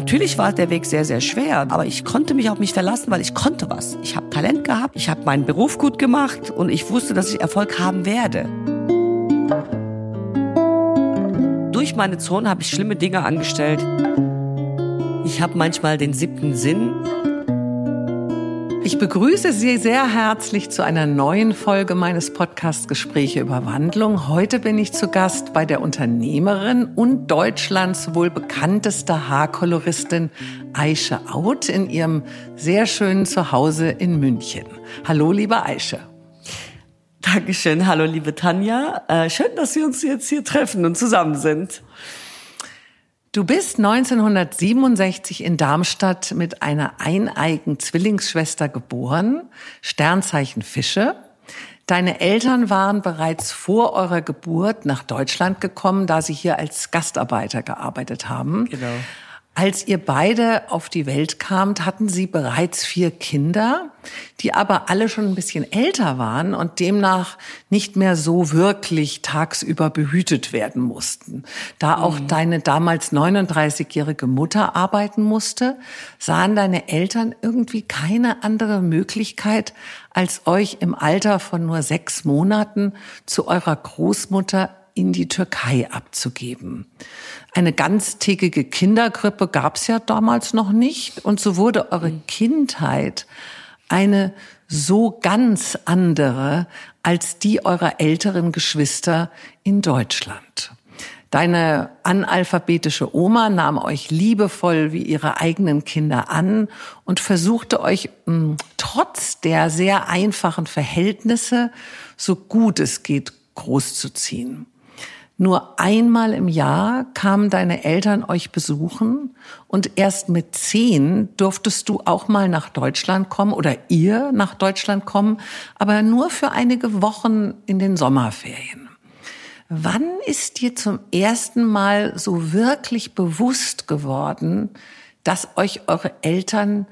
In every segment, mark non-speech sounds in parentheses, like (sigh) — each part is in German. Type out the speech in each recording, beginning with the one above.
Natürlich war der Weg sehr, sehr schwer, aber ich konnte mich auf mich verlassen, weil ich konnte was. Ich habe Talent gehabt, ich habe meinen Beruf gut gemacht und ich wusste, dass ich Erfolg haben werde. Durch meine Zone habe ich schlimme Dinge angestellt. Ich habe manchmal den siebten Sinn. Ich begrüße Sie sehr herzlich zu einer neuen Folge meines Podcasts Gespräche über Wandlung. Heute bin ich zu Gast bei der Unternehmerin und Deutschlands wohl bekannteste Haarkoloristin Aische Out in ihrem sehr schönen Zuhause in München. Hallo, liebe Aische. Dankeschön. Hallo, liebe Tanja. Äh, schön, dass wir uns jetzt hier treffen und zusammen sind. Du bist 1967 in Darmstadt mit einer eineigen Zwillingsschwester geboren, Sternzeichen Fische. Deine Eltern waren bereits vor eurer Geburt nach Deutschland gekommen, da sie hier als Gastarbeiter gearbeitet haben. Genau. Als ihr beide auf die Welt kamt, hatten sie bereits vier Kinder, die aber alle schon ein bisschen älter waren und demnach nicht mehr so wirklich tagsüber behütet werden mussten. Da auch mhm. deine damals 39-jährige Mutter arbeiten musste, sahen deine Eltern irgendwie keine andere Möglichkeit, als euch im Alter von nur sechs Monaten zu eurer Großmutter in die Türkei abzugeben. Eine ganztägige Kinderkrippe gab es ja damals noch nicht und so wurde eure mhm. Kindheit eine so ganz andere als die eurer älteren Geschwister in Deutschland. Deine analphabetische Oma nahm euch liebevoll wie ihre eigenen Kinder an und versuchte euch mh, hm, trotz der sehr einfachen Verhältnisse so gut es geht großzuziehen. Nur einmal im Jahr kamen deine Eltern euch besuchen und erst mit zehn durftest du auch mal nach Deutschland kommen oder ihr nach Deutschland kommen, aber nur für einige Wochen in den Sommerferien. Wann ist dir zum ersten Mal so wirklich bewusst geworden, dass euch eure Eltern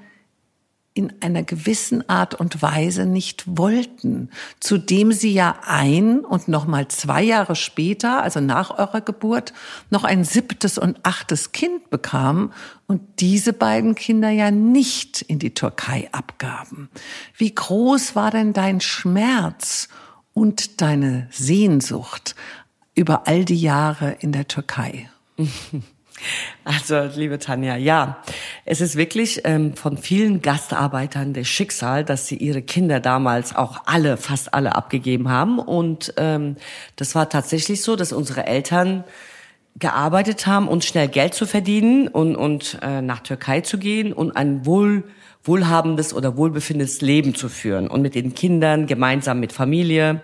in einer gewissen Art und Weise nicht wollten, zudem sie ja ein und noch mal zwei Jahre später, also nach eurer Geburt, noch ein siebtes und achtes Kind bekamen und diese beiden Kinder ja nicht in die Türkei abgaben. Wie groß war denn dein Schmerz und deine Sehnsucht über all die Jahre in der Türkei? (laughs) Also, liebe Tanja, ja, es ist wirklich ähm, von vielen Gastarbeitern das Schicksal, dass sie ihre Kinder damals auch alle, fast alle abgegeben haben. Und ähm, das war tatsächlich so, dass unsere Eltern gearbeitet haben, um schnell Geld zu verdienen und, und äh, nach Türkei zu gehen und ein wohl wohlhabendes oder wohlbefindendes Leben zu führen und mit den Kindern gemeinsam mit Familie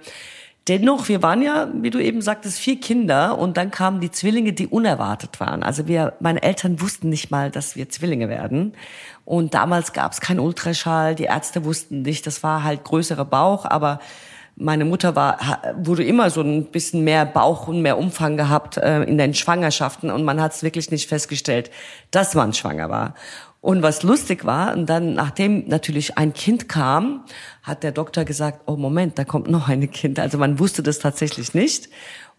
Dennoch, wir waren ja, wie du eben sagtest, vier Kinder und dann kamen die Zwillinge, die unerwartet waren. Also wir, meine Eltern wussten nicht mal, dass wir Zwillinge werden. Und damals gab es keinen Ultraschall, die Ärzte wussten nicht, das war halt größerer Bauch, aber meine Mutter war, wurde immer so ein bisschen mehr Bauch und mehr Umfang gehabt äh, in den Schwangerschaften und man hat es wirklich nicht festgestellt, dass man schwanger war. Und was lustig war, und dann, nachdem natürlich ein Kind kam, hat der Doktor gesagt, oh Moment, da kommt noch ein Kind. Also man wusste das tatsächlich nicht.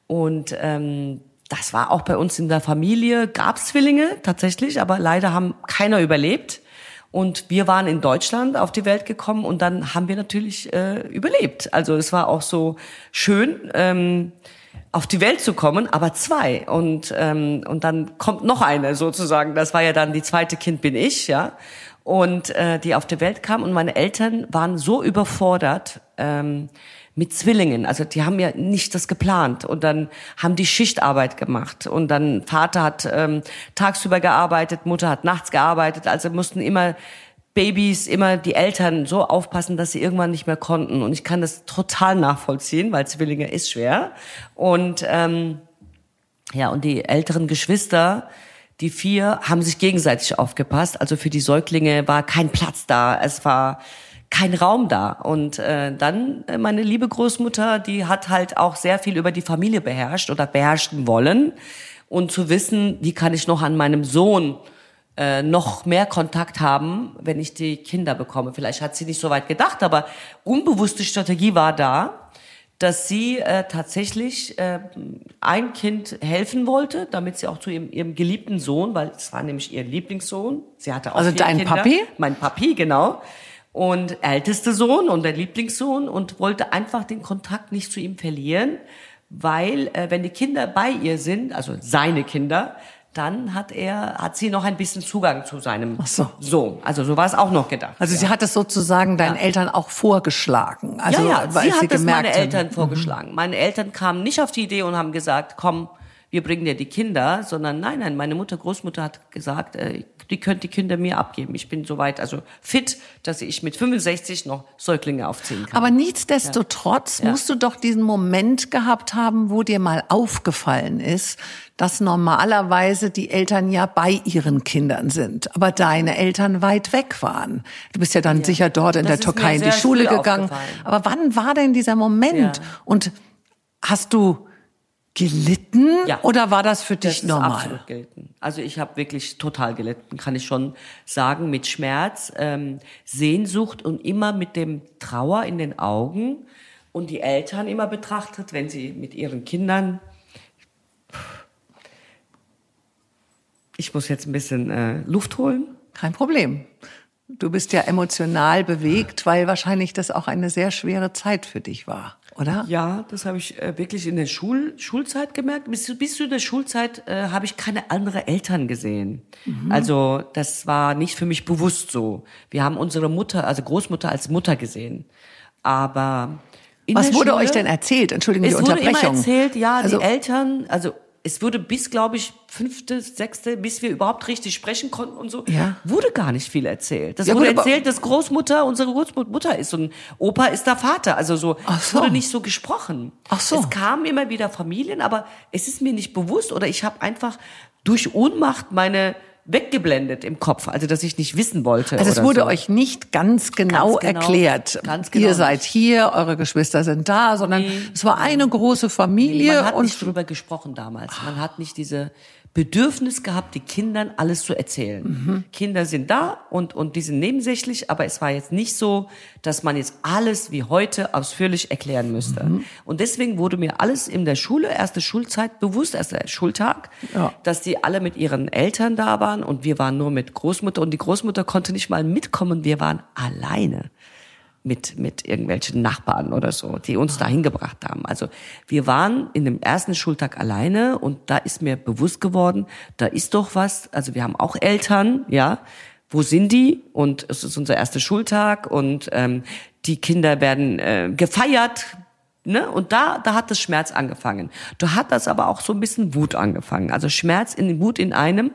Und ähm, das war auch bei uns in der Familie, gab Zwillinge tatsächlich, aber leider haben keiner überlebt. Und wir waren in Deutschland auf die Welt gekommen und dann haben wir natürlich äh, überlebt. Also es war auch so schön. Ähm, auf die Welt zu kommen, aber zwei. Und, ähm, und dann kommt noch eine sozusagen. Das war ja dann die zweite Kind bin ich, ja. Und äh, die auf die Welt kam und meine Eltern waren so überfordert ähm, mit Zwillingen. Also die haben ja nicht das geplant und dann haben die Schichtarbeit gemacht und dann Vater hat ähm, tagsüber gearbeitet, Mutter hat nachts gearbeitet. Also mussten immer Babys immer die Eltern so aufpassen, dass sie irgendwann nicht mehr konnten. Und ich kann das total nachvollziehen, weil Zwillinge ist schwer. Und ähm, ja, und die älteren Geschwister, die vier, haben sich gegenseitig aufgepasst. Also für die Säuglinge war kein Platz da. Es war kein Raum da. Und äh, dann äh, meine liebe Großmutter, die hat halt auch sehr viel über die Familie beherrscht oder beherrschen wollen. Und zu wissen, wie kann ich noch an meinem Sohn äh, noch mehr Kontakt haben, wenn ich die Kinder bekomme. Vielleicht hat sie nicht so weit gedacht, aber unbewusste Strategie war da, dass sie äh, tatsächlich äh, ein Kind helfen wollte, damit sie auch zu ihrem, ihrem geliebten Sohn, weil es war nämlich ihr Lieblingssohn. Sie hatte auch Also dein Kinder. Papi? Mein Papi, genau. Und älteste Sohn und der Lieblingssohn und wollte einfach den Kontakt nicht zu ihm verlieren, weil äh, wenn die Kinder bei ihr sind, also seine Kinder, dann hat er, hat sie noch ein bisschen Zugang zu seinem Ach so. Sohn. Also so war es auch noch gedacht. Also sie hat es sozusagen deinen Eltern auch vorgeschlagen. Also, ja, ja, weil sie hat gemerkt meine haben- Eltern vorgeschlagen. Meine Eltern kamen nicht auf die Idee und haben gesagt, komm, wir bringen dir die Kinder, sondern nein, nein, meine Mutter, Großmutter hat gesagt, äh, die könnt die Kinder mir abgeben. Ich bin soweit, also fit, dass ich mit 65 noch Säuglinge aufziehen kann. Aber nichtsdestotrotz Ja. musst du doch diesen Moment gehabt haben, wo dir mal aufgefallen ist, dass normalerweise die Eltern ja bei ihren Kindern sind, aber deine Eltern weit weg waren. Du bist ja dann sicher dort in Das der Türkei in die Schule gegangen. Aber wann war denn dieser Moment? Ja. Und hast du gelitten Ja. oder war das für dich das normal? absolut gelten. Also ich habe wirklich total gelitten, kann ich schon sagen, mit Schmerz, ähm, Sehnsucht und immer mit dem Trauer in den Augen und die Eltern immer betrachtet, wenn sie mit ihren Kindern. Ich muss jetzt ein bisschen äh, Luft holen. Kein Problem. Du bist ja emotional bewegt, weil wahrscheinlich das auch eine sehr schwere Zeit für dich war, oder? Ja, das habe ich äh, wirklich in der Schul Schulzeit gemerkt. Bis, bis zu der Schulzeit äh, habe ich keine andere Eltern gesehen. Also das war nicht für mich bewusst so. Wir haben unsere Mutter, also Großmutter als Mutter gesehen. Aber in Was wurde Schule, euch denn erzählt? Entschuldigung, Es die wurde Unterbrechung. immer erzählt, ja, Also- die Eltern, also es wurde bis, glaube ich, fünfte, sechste, bis wir überhaupt richtig sprechen konnten und so, Ja. wurde gar nicht viel erzählt. Das Ja, wurde gut, erzählt, dass Großmutter unsere Großmutter ist und Opa ist der Vater. Also so, so. wurde nicht so gesprochen. Ach so. Es kamen immer wieder Familien, aber es ist mir nicht bewusst oder ich habe einfach durch Ohnmacht meine weggeblendet im Kopf, also dass ich nicht wissen wollte. Also es wurde so. euch nicht ganz genau, Ganz genau. erklärt. Ganz genau Ihr seid hier, eure Geschwister sind da, sondern es war eine große Familie Man hat und nicht drüber gesprochen damals. Man hat nicht diese Bedürfnis gehabt, die Kindern alles zu erzählen. Mhm. Kinder sind da und, und die sind nebensächlich, aber es war jetzt nicht so, dass man jetzt alles wie heute ausführlich erklären müsste. Mhm. Und deswegen wurde mir alles in der Schule, erste Schulzeit bewusst, erster Schultag, Ja. dass die alle mit ihren Eltern da waren und wir waren nur mit Großmutter und die Großmutter konnte nicht mal mitkommen, wir waren alleine mit, mit irgendwelchen Nachbarn oder so, die uns dahin gebracht haben. Also wir waren in dem ersten Schultag alleine und da ist mir bewusst geworden, da ist doch was, also wir haben auch Eltern, ja, wo sind die? Und es ist unser erster Schultag und ähm, die Kinder werden äh, gefeiert, Ne? Und da, da hat das Schmerz angefangen. Da hat das aber auch so ein bisschen Wut angefangen. Also Schmerz in Wut in einem,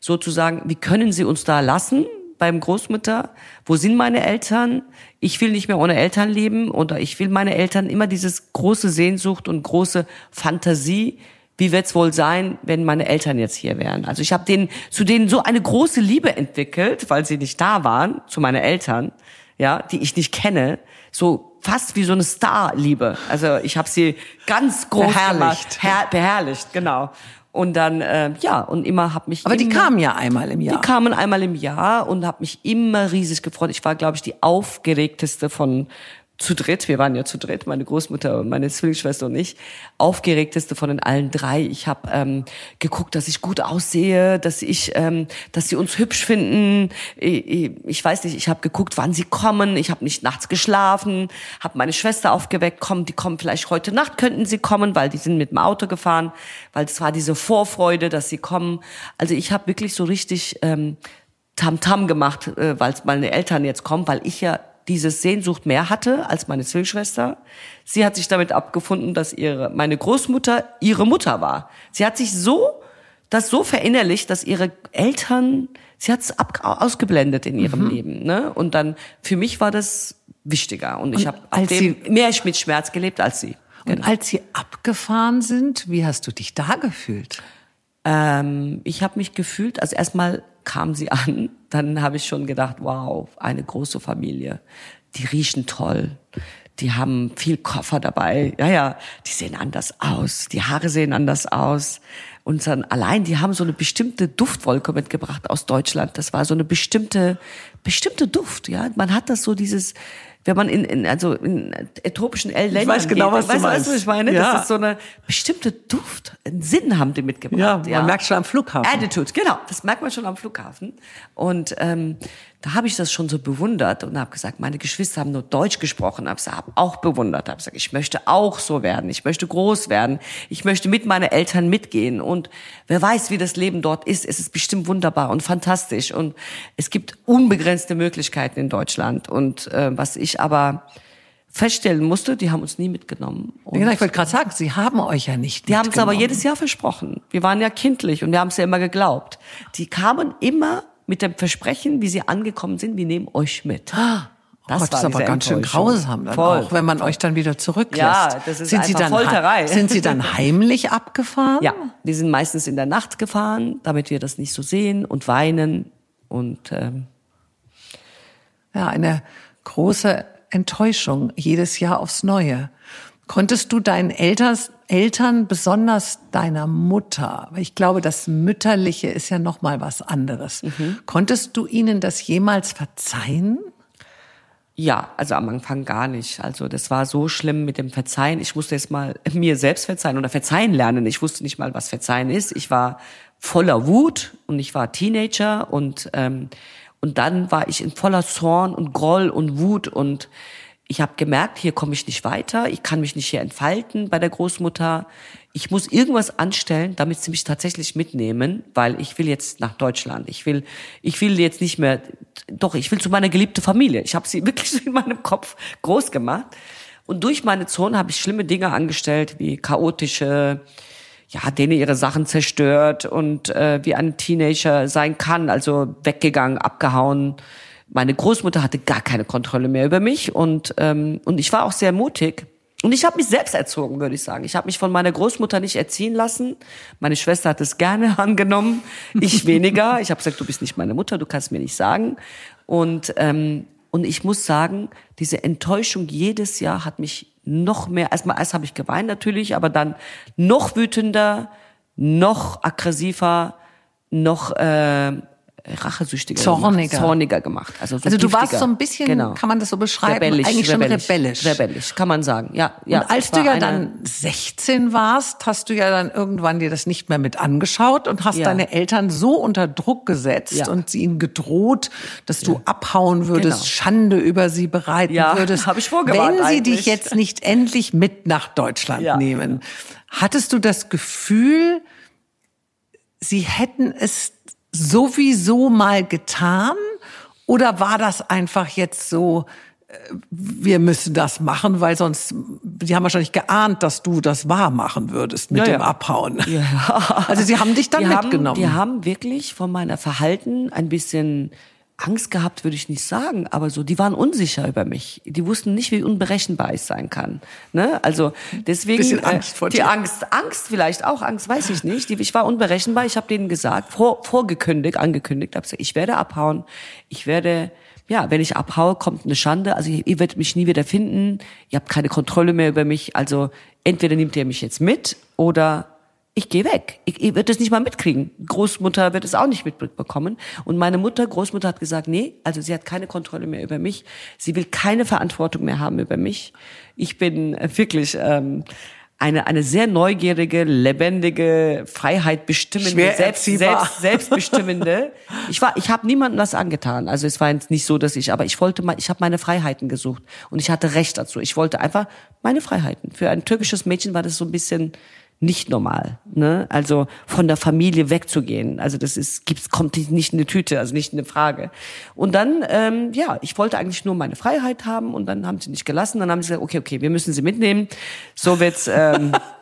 sozusagen, wie können sie uns da lassen beim Großmutter? Wo sind meine Eltern? Ich will nicht mehr ohne Eltern leben oder ich will meine Eltern immer dieses große Sehnsucht und große Fantasie. Wie wird's wohl sein, wenn meine Eltern jetzt hier wären? Also ich habe denen zu denen so eine große Liebe entwickelt, weil sie nicht da waren, zu meinen Eltern, ja, die ich nicht kenne, so fast wie so eine Starliebe. Also ich habe sie ganz groß Beherrlicht. gemacht, her beherrlicht, genau. Und dann äh, ja und immer habe mich aber die immer, kamen ja einmal im Jahr. die kamen einmal im Jahr und habe mich immer riesig gefreut. Ich war, glaube ich, die aufgeregteste von zu dritt. Wir waren ja zu dritt, meine Großmutter und meine Zwillingsschwester und ich. Aufgeregteste von den allen drei. Ich habe ähm, geguckt, dass ich gut aussehe, dass ich, ähm, dass sie uns hübsch finden. Ich, ich weiß nicht. Ich habe geguckt, wann sie kommen. Ich habe nicht nachts geschlafen. Habe meine Schwester aufgeweckt. Kommen, die kommen vielleicht heute Nacht könnten sie kommen, weil die sind mit dem Auto gefahren, weil es war diese Vorfreude, dass sie kommen. Also ich habe wirklich so richtig ähm, Tamtam gemacht, äh, weil meine Eltern jetzt kommen, weil ich ja diese Sehnsucht mehr hatte als meine Zwillingsschwester. Sie hat sich damit abgefunden, dass ihre meine Großmutter ihre Mutter war. Sie hat sich so das so verinnerlicht, dass ihre Eltern sie hat es ausgeblendet in ihrem Leben, ne? Und dann für mich war das wichtiger und ich habe mehr mit Schmerz gelebt als sie. Und als sie abgefahren sind, wie hast du dich da gefühlt? Ähm, ich habe mich gefühlt, also erstmal kam sie an, dann habe ich schon gedacht, wow, eine große Familie. Die riechen toll. Die haben viel Koffer dabei. Ja, ja, die sehen anders aus. Die Haare sehen anders aus. Und dann allein, die haben so eine bestimmte Duftwolke mitgebracht aus Deutschland. Das war so eine bestimmte, bestimmte Duft, ja. Man hat das so dieses, wenn man in, in also in tropischen Ländern Ich weiß genau, geht, was du weißt, meinst. Weißt du, was ich meine? Ja. Das ist so eine bestimmte Duft, einen Sinn haben die mitgebracht. Ja, man merkt schon am Flughafen. Attitude, genau. Das merkt man schon am Flughafen. Und ähm, da habe ich das schon so bewundert und habe gesagt, meine Geschwister haben nur Deutsch gesprochen, habe hab auch bewundert, habe gesagt, ich möchte auch so werden, ich möchte groß werden, ich möchte mit meinen Eltern mitgehen und wer weiß, wie das Leben dort ist, es ist bestimmt wunderbar und fantastisch und es gibt unbegrenzte Möglichkeiten in Deutschland und äh, was ich aber feststellen musste, die haben uns nie mitgenommen. Und Genau, ich wollte gerade sagen, Sie haben euch ja nicht die haben es aber jedes Jahr versprochen. Wir waren ja kindlich und wir haben es ja immer geglaubt. Die kamen immer mit dem Versprechen, wie sie angekommen sind, wir nehmen euch mit. Das Ah, Gott, das ist aber ganz schön grausam dann Voll. auch, wenn man euch dann wieder zurücklässt. Ja, das ist sind Sie dann Folterei. Sind Sie dann (laughs) heimlich abgefahren? Ja, die sind meistens in der Nacht gefahren, damit wir das nicht so sehen und weinen und ähm, Ja, eine große Enttäuschung jedes Jahr aufs Neue. Konntest du deinen Elters, Eltern, besonders deiner Mutter, weil ich glaube, das Mütterliche ist ja noch mal was anderes. Mhm. Konntest du ihnen das jemals verzeihen? Ja, also am Anfang gar nicht. Also das war so schlimm mit dem Verzeihen. Ich musste jetzt mal (laughs) mir selbst verzeihen oder verzeihen lernen. Ich wusste nicht mal, was Verzeihen ist. Ich war voller Wut und ich war Teenager und ähm, und dann war ich in voller Zorn und Groll und Wut und ich habe gemerkt, hier komme ich nicht weiter. Ich kann mich nicht hier entfalten bei der Großmutter. Ich muss irgendwas anstellen, damit sie mich tatsächlich mitnehmen, weil ich will jetzt nach Deutschland. Ich will, ich will jetzt nicht mehr. Doch, ich will zu meiner geliebten Familie. Ich habe sie (laughs) wirklich in meinem Kopf groß gemacht. Und durch meine Zone habe ich schlimme Dinge angestellt, wie chaotische, ja, denen ihre Sachen zerstört und äh, wie ein Teenager sein kann, also weggegangen, abgehauen. Meine Großmutter hatte gar keine Kontrolle mehr über mich und ähm, und ich war auch sehr mutig. Und ich habe mich selbst erzogen, würde ich sagen. Ich habe mich von meiner Großmutter nicht erziehen lassen. Meine Schwester hat es gerne (laughs) angenommen, ich weniger. Ich habe gesagt, du bist nicht meine Mutter, du kannst mir nicht sagen. Und ähm, und ich muss sagen, diese Enttäuschung jedes Jahr hat mich noch mehr. Erstmal erst habe ich geweint natürlich, aber dann noch wütender, noch aggressiver, noch äh, rachesüchtiger, Zorniger. gemacht, zorniger gemacht. Also, so Also du warst so ein bisschen, genau. kann man das so beschreiben, rebellisch, eigentlich schon rebellisch, rebellisch. Rebellisch, kann man sagen. Ja, ja. und als du ja dann 16 warst, hast du ja dann irgendwann dir das nicht mehr mit angeschaut und hast Ja. deine Eltern so unter Druck gesetzt Ja. und sie ihnen gedroht, dass du abhauen würdest, Genau. Schande über sie bereiten würdest, hab ich wenn sie eigentlich. dich jetzt nicht endlich mit nach Deutschland nehmen. Hattest du das Gefühl, sie hätten es sowieso mal getan? Oder war das einfach jetzt so, äh, wir müssen das machen, weil sonst, die haben wahrscheinlich geahnt, dass du das wahr machen würdest mit Ja, dem ja. Abhauen. Ja. Also sie haben dich dann die mitgenommen. Haben, die haben wirklich von meiner Verhalten ein bisschen Angst gehabt, würde ich nicht sagen, aber so, die waren unsicher über mich. Die wussten nicht, wie unberechenbar ich sein kann. Ne? Also deswegen Bisschen Angst vor die dir. Angst, Angst vielleicht auch, Angst weiß ich nicht. Die, ich war unberechenbar. Ich habe denen gesagt, vor, vorgekündigt, angekündigt, habe gesagt, ich werde abhauen. Ich werde ja, wenn ich abhaue, kommt eine Schande. Also ihr, ihr werdet mich nie wieder finden. Ihr habt keine Kontrolle mehr über mich. Also entweder nehmt ihr mich jetzt mit oder ich gehe weg. Ich, ihr werdet es nicht mal mitkriegen. Großmutter wird es auch nicht mitbekommen. Und meine Mutter, Großmutter hat gesagt, nee, also sie hat keine Kontrolle mehr über mich. Sie will keine Verantwortung mehr haben über mich. Ich bin äh, wirklich ähm, eine, eine sehr neugierige, lebendige, Freiheit bestimmende, selbst, selbst, selbstbestimmende. Ich war, ich habe niemandem was angetan. Also es war jetzt nicht so, dass ich, aber ich wollte mal, ich habe meine Freiheiten gesucht und ich hatte Recht dazu. Ich wollte einfach meine Freiheiten. Für ein türkisches Mädchen war das so ein bisschen nicht normal, ne? Also von der Familie wegzugehen. Also das ist, gibt's, kommt nicht in eine Tüte, also nicht in eine Frage. Und dann, ähm, ja, ich wollte eigentlich nur meine Freiheit haben und dann haben sie nicht gelassen. Dann haben sie gesagt, okay, okay, wir müssen sie mitnehmen. So wird's. Ähm, (laughs)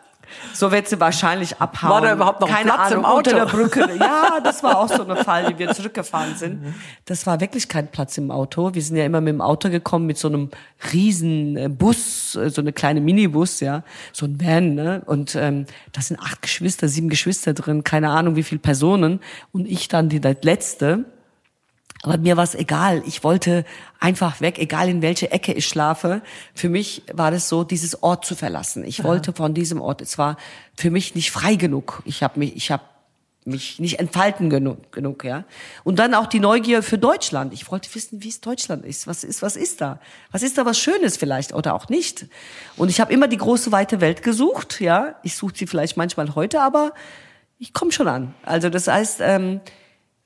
So wird sie wahrscheinlich abhauen. War da überhaupt noch Keine Platz im Ahnung, Auto? Unter der Brücke. (laughs) Ja, das war auch so eine Fall, wie wir zurückgefahren sind. Das war wirklich kein Platz im Auto. Wir sind ja immer mit dem Auto gekommen, mit so einem riesen äh, Bus, äh, so eine kleine Minibus, ja, so ein Van, ne? Und ähm, da sind acht Geschwister, sieben Geschwister drin, keine Ahnung wie viele Personen. Und ich dann die letzte. Aber mir war es egal. Ich wollte einfach weg, egal in welche Ecke ich schlafe. Für mich war das so, dieses Ort zu verlassen. Ich wollte von diesem Ort. Es war für mich nicht frei genug. Ich habe mich, ich habe mich nicht entfalten genug, genug, ja. Und dann auch die Neugier für Deutschland. Ich wollte wissen, wie es Deutschland ist. Was ist, was ist da? Was ist da was Schönes vielleicht oder auch nicht? Und ich habe immer die große weite Welt gesucht, ja. Ich suche sie vielleicht manchmal heute, aber ich komme schon an. Also das heißt, ähm,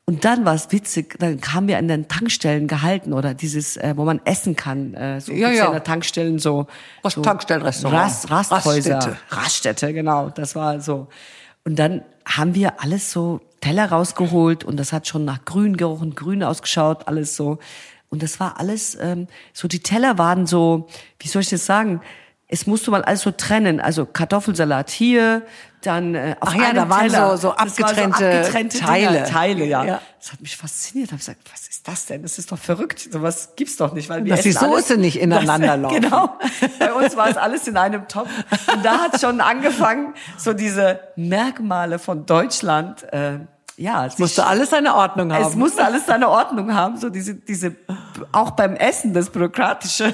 und dann war es witzig, dann kamen wir an den Tankstellen gehalten oder dieses, äh, wo man essen kann, äh, so ja, ja. an der Tankstellen so, Was so Tankstellenrestaurant. Rast, Rasthäuser, Raststätte. Raststätte, genau, das war so. Und dann haben wir alles so Teller rausgeholt und das hat schon nach grün gerochen, grün ausgeschaut, alles so. Und das war alles, ähm, so die Teller waren so, wie soll ich das sagen? Es musste man alles so trennen, also Kartoffelsalat hier, dann äh, auf Ach ja, da waren Teller. so- so Das war abgetrennte Teile. Dinger, Teile, ja. Ja. Das hat mich fasziniert. Ich habe gesagt, was ist das denn? Das ist doch verrückt. Sowas gibt's doch nicht, weil wir Dass die essen alles- Soße nicht ineinander das, (laughs) laufen. Genau. Bei uns war es alles in einem Topf. Und da hat schon angefangen, so diese Merkmale von Deutschland. Äh, ja, es Musste alles seine Ordnung haben. es musste alles seine Ordnung haben, so diese, diese, auch beim Essen, das Bürokratische.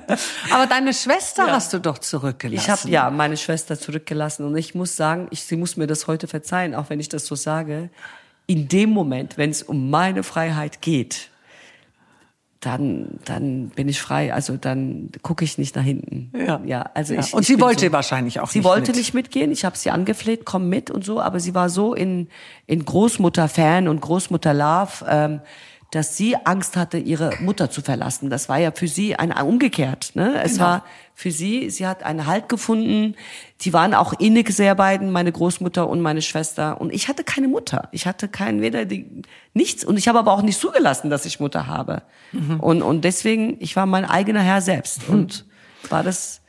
(laughs) Aber deine Schwester Ja. hast du doch zurückgelassen. Ich habe ja meine Schwester zurückgelassen und ich muss sagen, ich, sie muss mir das heute verzeihen, auch wenn ich das so sage. In dem Moment, wenn es um meine Freiheit geht, dann, dann bin ich frei. Also dann gucke ich nicht nach hinten. Ja. ja also Ja. ich, Und sie wollte so, wahrscheinlich auch Sie nicht wollte mit. nicht mitgehen. Ich habe sie angefleht, komm mit und so. Aber sie war so in in Großmutter-Fan und Großmutter-Love, ähm, dass sie Angst hatte, ihre Mutter zu verlassen. Das war ja für sie ein umgekehrt. Ne? Es Genau. war für sie, sie hat einen Halt gefunden. Die waren auch innig sehr beiden, meine Großmutter und meine Schwester. Und ich hatte keine Mutter. Ich hatte kein weder die, nichts. Und ich habe aber auch nicht zugelassen, dass ich Mutter habe. Mhm. Und, und deswegen, ich war mein eigener Herr selbst. Und war das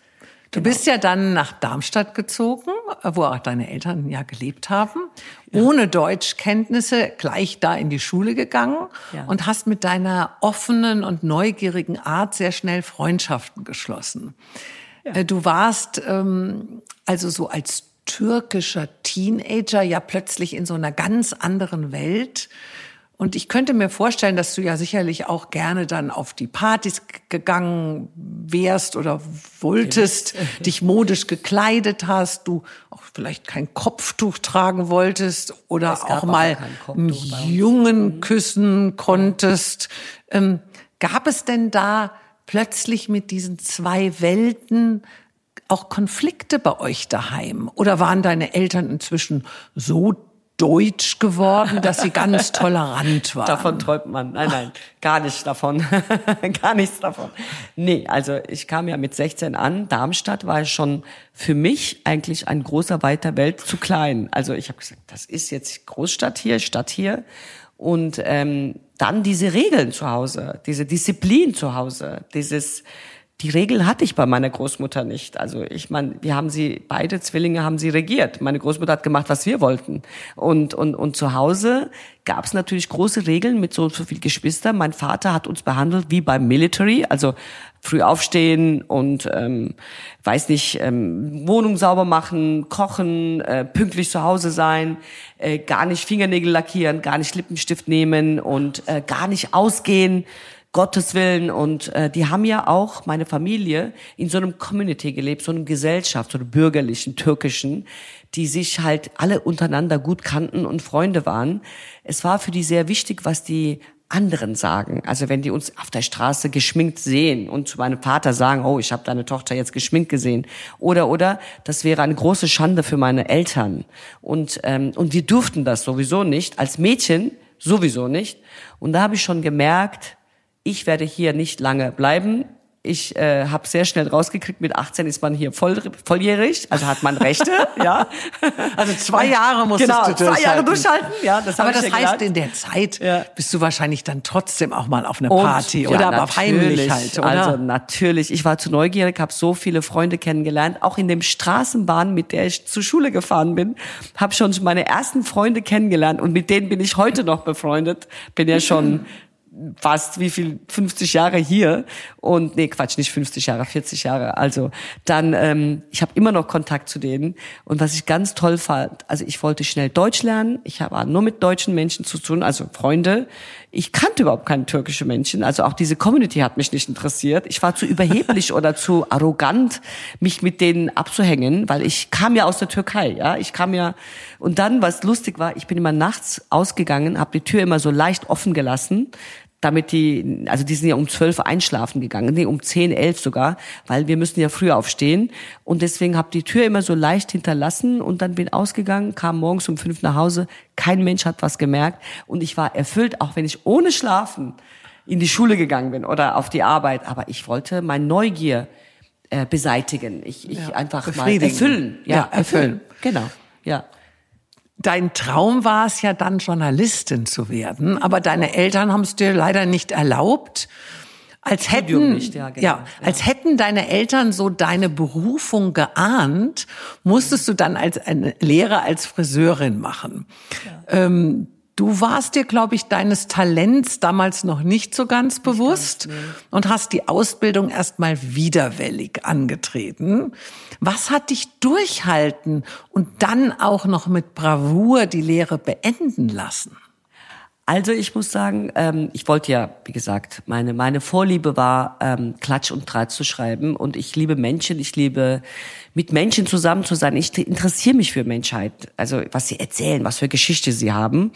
Du bist ja dann nach Darmstadt gezogen, wo auch deine Eltern ja gelebt haben, ohne Deutschkenntnisse gleich da in die Schule gegangen Ja. und hast mit deiner offenen und neugierigen Art sehr schnell Freundschaften geschlossen. Äh, Du warst ähm, also so als türkischer Teenager ja plötzlich in so einer ganz anderen Welt. Und ich könnte mir vorstellen, dass du ja sicherlich auch gerne dann auf die Partys gegangen wärst oder wolltest, (laughs) dich modisch gekleidet hast, du auch vielleicht kein Kopftuch tragen wolltest oder auch mal einen. Jungen küssen konntest. Ähm, gab es denn da plötzlich mit diesen zwei Welten auch Konflikte bei euch daheim? Oder waren deine Eltern inzwischen so deutsch geworden, dass sie ganz (laughs) tolerant waren? Davon träumt man. Nein, nein, gar nicht davon. (laughs) gar nichts davon. Nee, also ich kam ja mit 16 an. Darmstadt war schon für mich eigentlich ein großer weiter Welt zu klein. Also ich habe gesagt, das ist jetzt Großstadt hier, Stadt hier. Und ähm, dann diese Regeln zu Hause, diese Disziplin zu Hause, dieses die Regeln hatte ich bei meiner Großmutter nicht. Also ich meine, wir haben sie, beide Zwillinge haben sie regiert. Meine Großmutter hat gemacht, was wir wollten. Und, und, und zu Hause gab es natürlich große Regeln mit so und so viel Geschwistern. Mein Vater hat uns behandelt wie beim Military, also früh aufstehen und ähm, weiß nicht, ähm, Wohnung sauber machen, kochen, äh, pünktlich zu Hause sein, äh, gar nicht Fingernägel lackieren, gar nicht Lippenstift nehmen und äh, gar nicht ausgehen. Gottes Willen. Und äh, die haben ja auch, meine Familie, in so einem Community gelebt, so einer Gesellschaft, so einer bürgerlichen, türkischen, die sich halt alle untereinander gut kannten und Freunde waren. Es war für die sehr wichtig, was die anderen sagen. Also wenn die uns auf der Straße geschminkt sehen und zu meinem Vater sagen, oh, ich habe deine Tochter jetzt geschminkt gesehen. Oder, oder, das wäre eine große Schande für meine Eltern. Und, ähm, und wir durften das sowieso nicht, als Mädchen sowieso nicht. Und da habe ich schon gemerkt, ich werde hier nicht lange bleiben. Ich äh, habe sehr schnell rausgekriegt, mit 18 ist man hier voll, volljährig, also hat man Rechte, (laughs) ja. Also zwei Jahre musstest genau, du zwei Jahre durchhalten. durchhalten, ja. Das Aber das ja heißt, gelernt. in der Zeit Ja. bist du wahrscheinlich dann trotzdem auch mal auf eine Und- Party ja, oder aber auf heimlich halt, oder? Also natürlich. Ich war zu neugierig, habe so viele Freunde kennengelernt. Auch in dem Straßenbahn, mit der ich zur Schule gefahren bin, habe schon meine ersten Freunde kennengelernt und mit denen bin ich heute noch befreundet. Bin ja schon (laughs) fast wie viel 50 Jahre hier und nee Quatsch nicht 50 Jahre 40 Jahre. Also dann ähm, ich habe immer noch Kontakt zu denen und was ich ganz toll fand also ich wollte schnell Deutsch lernen. Ich habe nur mit deutschen Menschen zu tun also Freunde. Ich kannte überhaupt keine türkische Menschen. Also auch diese Community hat mich nicht interessiert. Ich war zu überheblich oder zu arrogant mich mit denen abzuhängen weil ich kam ja aus der Türkei ja. Ich kam ja und dann was lustig war ich bin immer nachts ausgegangen habe die Tür immer so leicht offen gelassen damit die, also die sind ja um zwölf einschlafen gegangen, nee, um zehn, elf sogar, weil wir müssen ja früh aufstehen. Und deswegen habe die Tür immer so leicht hinterlassen und dann bin ausgegangen, kam morgens um fünf nach Hause, kein Mensch hat was gemerkt und ich war erfüllt, auch wenn ich ohne Schlafen in die Schule gegangen bin oder auf die Arbeit. Aber ich wollte mein Neugier äh, beseitigen. Ich, ich ja, einfach mal erfüllen. Ja, ja erfüllen. erfüllen. Genau. Ja. Dein Traum war es ja dann, Journalistin zu werden, aber deine Eltern haben es dir leider nicht erlaubt. Als hätten, nicht, ja, genau, ja, als hätten deine Eltern so deine Berufung geahnt, musstest du dann als eine Lehre als Friseurin machen. Ja. Ähm, Du warst dir, glaube ich, deines Talents damals noch nicht so ganz nicht bewusst nee. und hast die Ausbildung erstmal widerwillig angetreten. Was hat dich durchhalten und dann auch noch mit Bravour die Lehre beenden lassen? Also ich muss sagen, ähm, ich wollte ja, wie gesagt, meine meine Vorliebe war ähm, Klatsch und Tratsch zu schreiben und ich liebe Menschen, ich liebe mit Menschen zusammen zu sein. Ich interessiere mich für Menschheit, also was sie erzählen, was für Geschichte sie haben.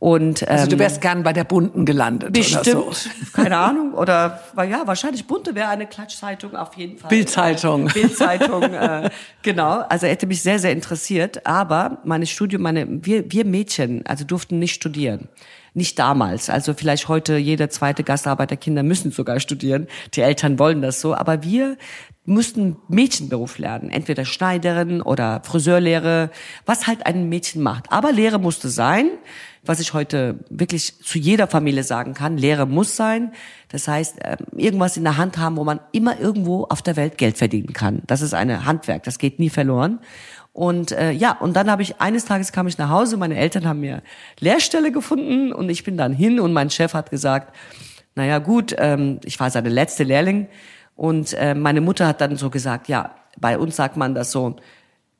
Und ähm, also du ähm, wärst gern bei der Bunten gelandet bestimmt, oder so. keine Ahnung oder ja wahrscheinlich Bunte wäre eine Klatschzeitung auf jeden Fall. Bildzeitung. Bildzeitung, äh, genau. Also hätte mich sehr sehr interessiert. Aber meine Studium, meine wir wir Mädchen, also durften nicht studieren nicht damals. Also vielleicht heute jeder zweite Gastarbeiterkinder müssen sogar studieren. Die Eltern wollen das so. Aber wir mussten Mädchenberuf lernen. Entweder Schneiderin oder Friseurlehre, was halt ein Mädchen macht. Aber Lehre musste sein. Was ich heute wirklich zu jeder Familie sagen kann. Lehre muss sein. Das heißt, ähm, irgendwas in der Hand haben, wo man immer irgendwo auf der Welt Geld verdienen kann. Das ist eine Handwerk. Das geht nie verloren. Und äh, ja, und dann habe ich eines Tages kam ich nach Hause, meine Eltern haben mir Lehrstelle gefunden und ich bin dann hin und mein Chef hat gesagt, naja gut, ähm, ich war seine letzte Lehrling und äh, meine Mutter hat dann so gesagt, ja, bei uns sagt man das so,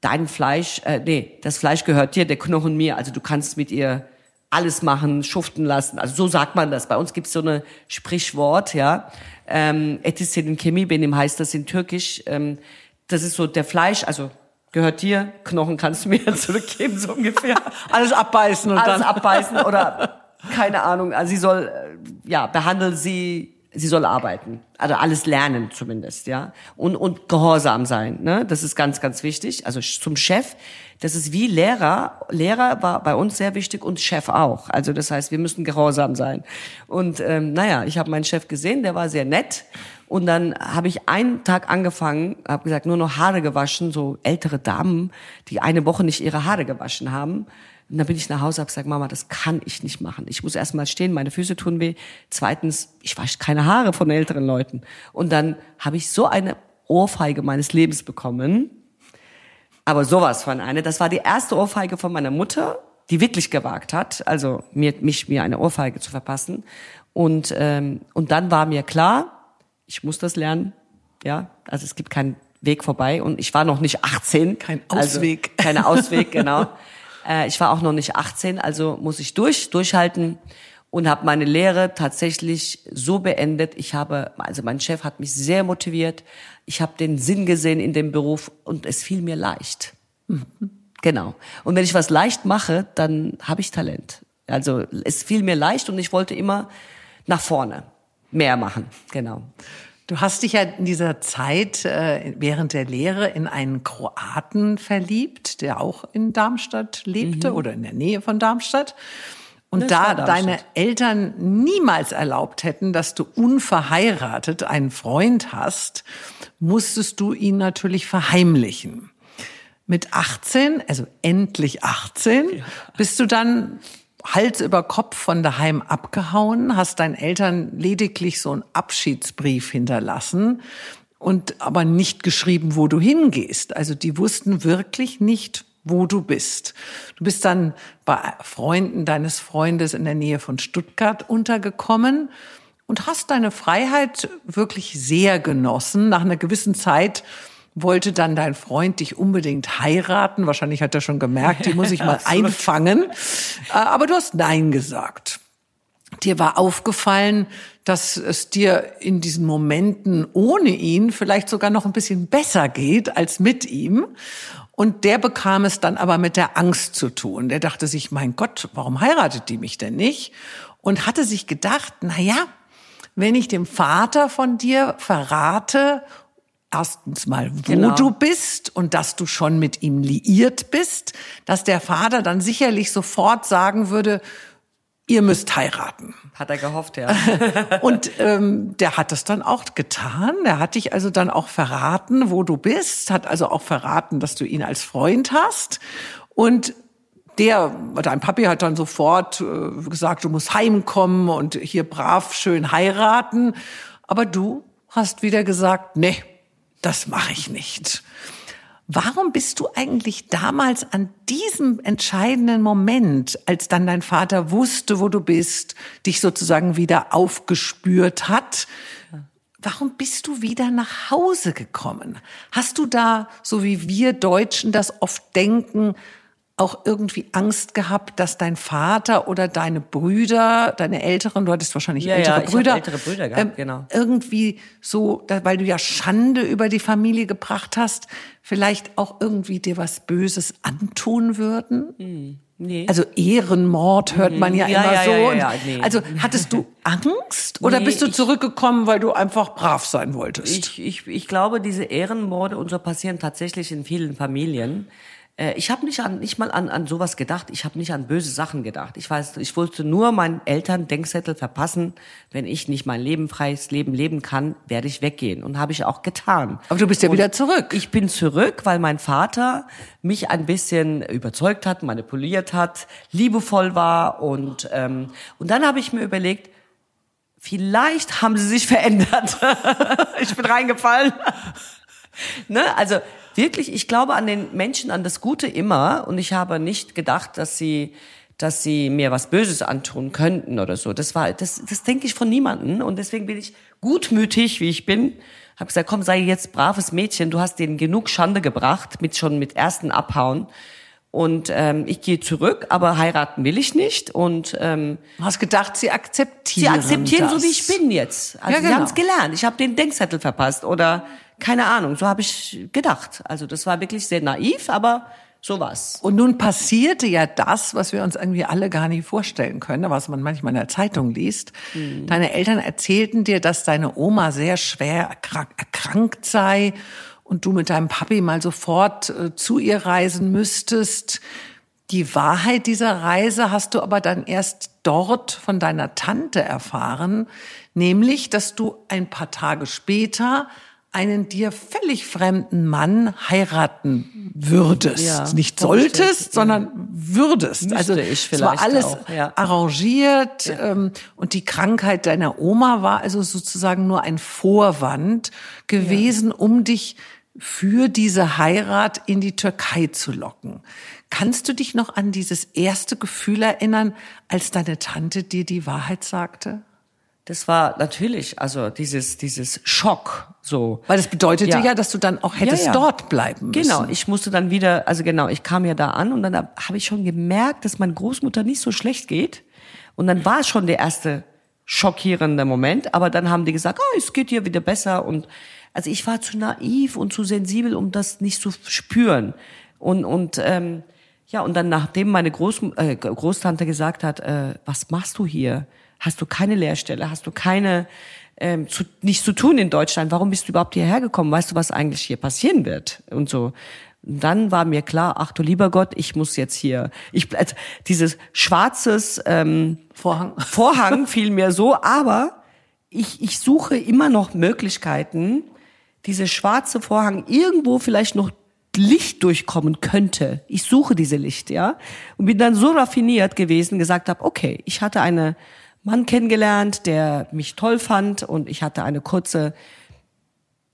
dein Fleisch, äh, nee, das Fleisch gehört dir, der Knochen mir, also du kannst mit ihr alles machen, schuften lassen. Also so sagt man das. Bei uns gibt's so eine Sprichwort, ja. Ähm, Etisin Chemie, benim heißt das in Türkisch. Ähm, das ist so der Fleisch, also gehört dir, Knochen kannst du mir zurückgeben, so ungefähr. Alles abbeißen und Alles dann. abbeißen oder keine Ahnung. Also sie soll, äh, ja, behandle sie, sie soll arbeiten. Also alles lernen zumindest, ja. Und, und gehorsam sein, ne? Das ist ganz, ganz wichtig. Also zum Chef, das ist wie Lehrer. Lehrer war bei uns sehr wichtig und Chef auch. Also das heißt, wir müssen gehorsam sein. Und ähm, naja, ich habe meinen Chef gesehen, der war sehr nett und dann habe ich einen Tag angefangen, habe gesagt, nur noch Haare gewaschen, so ältere Damen, die eine Woche nicht ihre Haare gewaschen haben. Und dann bin ich nach Hause, habe gesagt, Mama, das kann ich nicht machen. Ich muss erst mal stehen, meine Füße tun weh. Zweitens, ich wasche keine Haare von älteren Leuten. Und dann habe ich so eine Ohrfeige meines Lebens bekommen. Aber sowas von eine. Das war die erste Ohrfeige von meiner Mutter, die wirklich gewagt hat, also mir, mich mir eine Ohrfeige zu verpassen. Und ähm, und dann war mir klar, ich muss das lernen. Ja, also es gibt keinen Weg vorbei und ich war noch nicht 18. Kein also Ausweg. Also (laughs) keine Ausweg, genau. Äh, ich war auch noch nicht 18, also muss ich durch, durchhalten und habe meine Lehre tatsächlich so beendet. Ich habe, also mein Chef hat mich sehr motiviert. Ich habe den Sinn gesehen in dem Beruf und es fiel mir leicht. Mhm. Genau. Und wenn ich was leicht mache, dann habe ich Talent. Also es fiel mir leicht und ich wollte immer nach vorne mehr machen. Genau. Du hast dich ja in dieser Zeit äh, während der Lehre in einen Kroaten verliebt, der auch in Darmstadt lebte mhm. oder in der Nähe von Darmstadt. Und das da deine Eltern niemals erlaubt hätten, dass du unverheiratet einen Freund hast, musstest du ihn natürlich verheimlichen. Mit 18, also endlich 18, ja. bist du dann Hals über Kopf von daheim abgehauen, hast deinen Eltern lediglich so einen Abschiedsbrief hinterlassen und aber nicht geschrieben, wo du hingehst. Also die wussten wirklich nicht, wo du bist. Du bist dann bei Freunden deines Freundes in der Nähe von Stuttgart untergekommen und hast deine Freiheit wirklich sehr genossen. Nach einer gewissen Zeit wollte dann dein Freund dich unbedingt heiraten. Wahrscheinlich hat er schon gemerkt, die muss ich mal (laughs) einfangen. Äh, aber du hast Nein gesagt. Dir war aufgefallen, dass es dir in diesen Momenten ohne ihn vielleicht sogar noch ein bisschen besser geht als mit ihm. Und der bekam es dann aber mit der Angst zu tun. Der dachte sich, mein Gott, warum heiratet die mich denn nicht? Und hatte sich gedacht, na ja, wenn ich dem Vater von dir verrate erstens mal, wo genau. du bist und dass du schon mit ihm liiert bist, dass der Vater dann sicherlich sofort sagen würde, ihr müsst heiraten. Hat er gehofft, ja. (laughs) und ähm, der hat das dann auch getan. Der hat dich also dann auch verraten, wo du bist, hat also auch verraten, dass du ihn als Freund hast. Und der, dein Papi hat dann sofort äh, gesagt, du musst heimkommen und hier brav schön heiraten. Aber du hast wieder gesagt, nee, das mache ich nicht. Warum bist du eigentlich damals an diesem entscheidenden Moment, als dann dein Vater wusste, wo du bist, dich sozusagen wieder aufgespürt hat, warum bist du wieder nach Hause gekommen? Hast du da, so wie wir Deutschen das oft denken, auch irgendwie Angst gehabt, dass dein Vater oder deine Brüder, deine Älteren, du hattest wahrscheinlich ja, ältere ja, Brüder, ältere Brüder gehabt, ähm, genau. irgendwie so, weil du ja Schande über die Familie gebracht hast, vielleicht auch irgendwie dir was Böses antun würden? Hm. Nee. Also Ehrenmord hört man ja, ja immer ja, so. Ja, ja, nee. Also hattest du Angst (laughs) oder nee, bist du zurückgekommen, weil du einfach brav sein wolltest? Ich, ich, ich glaube, diese Ehrenmorde und so passieren tatsächlich in vielen Familien. Äh, ich habe nicht an nicht mal an an sowas gedacht. Ich habe nicht an böse Sachen gedacht. Ich weiß, ich wollte nur meinen Eltern Denkzettel verpassen. Wenn ich nicht mein Leben freies Leben leben kann, werde ich weggehen und habe ich auch getan. Aber du bist ja und wieder zurück. Ich bin zurück, weil mein Vater mich ein bisschen überzeugt hat, manipuliert hat, liebevoll war und ähm, und dann habe ich mir überlegt, vielleicht haben sie sich verändert. (laughs) ich bin reingefallen. (laughs) ne? Also wirklich, ich glaube an den Menschen, an das Gute immer. Und ich habe nicht gedacht, dass sie, dass sie mir was Böses antun könnten oder so. Das war, das, das denke ich von niemanden. Und deswegen bin ich gutmütig, wie ich bin. Habe gesagt, komm, sei jetzt braves Mädchen. Du hast denen genug Schande gebracht, mit schon mit ersten Abhauen. Und ähm, ich gehe zurück, aber heiraten will ich nicht. Und ähm, du hast gedacht, sie akzeptieren. Sie akzeptieren das. so wie ich bin jetzt. Also ja, genau. sie haben es gelernt. Ich habe den Denkzettel verpasst oder keine Ahnung, so habe ich gedacht. Also das war wirklich sehr naiv, aber sowas. Und nun passierte ja das, was wir uns irgendwie alle gar nicht vorstellen können, was man manchmal in der Zeitung liest. Mhm. Deine Eltern erzählten dir, dass deine Oma sehr schwer erkrankt sei und du mit deinem Papi mal sofort äh, zu ihr reisen müsstest. Die Wahrheit dieser Reise hast du aber dann erst dort von deiner Tante erfahren, nämlich, dass du ein paar Tage später einen dir völlig fremden Mann heiraten würdest. Ja, Nicht solltest, sondern würdest. Müsste also ich es war alles ja. arrangiert ja. ähm, und die Krankheit deiner Oma war also sozusagen nur ein Vorwand gewesen, um dich für diese Heirat in die Türkei zu locken. Kannst du dich noch an dieses erste Gefühl erinnern, als deine Tante dir die Wahrheit sagte? das war natürlich, also dieses, dieses Schock, so. Weil das bedeutete ja, ja dass du dann auch hättest ja, ja. dort bleiben müssen. Genau, ich musste dann wieder, also genau, ich kam ja da an und dann habe ich schon gemerkt, dass meine Großmutter nicht so schlecht geht. Und dann war es schon der erste schockierende Moment, aber dann haben die gesagt, oh, es geht dir wieder besser und also ich war zu naiv und zu sensibel, um das nicht zu spüren. Und, und ähm, ja, und dann nachdem meine Groß, äh, Großtante gesagt hat, äh, was machst du hier? hast du keine Lehrstelle, hast du keine ähm, zu, nichts zu tun in Deutschland. Warum bist du überhaupt hierher gekommen? Weißt du, was eigentlich hier passieren wird? Und so. Und dann war mir klar, ach du lieber Gott, ich muss jetzt hier, ich also dieses schwarzes ähm, Vorhang, Vorhang fiel mir so, aber ich, ich suche immer noch Möglichkeiten, diese schwarze Vorhang irgendwo vielleicht noch Licht durchkommen könnte. Ich suche diese Licht, ja, und bin dann so raffiniert gewesen, gesagt habe, okay, ich hatte eine Mann kennengelernt, der mich toll fand und ich hatte eine kurze,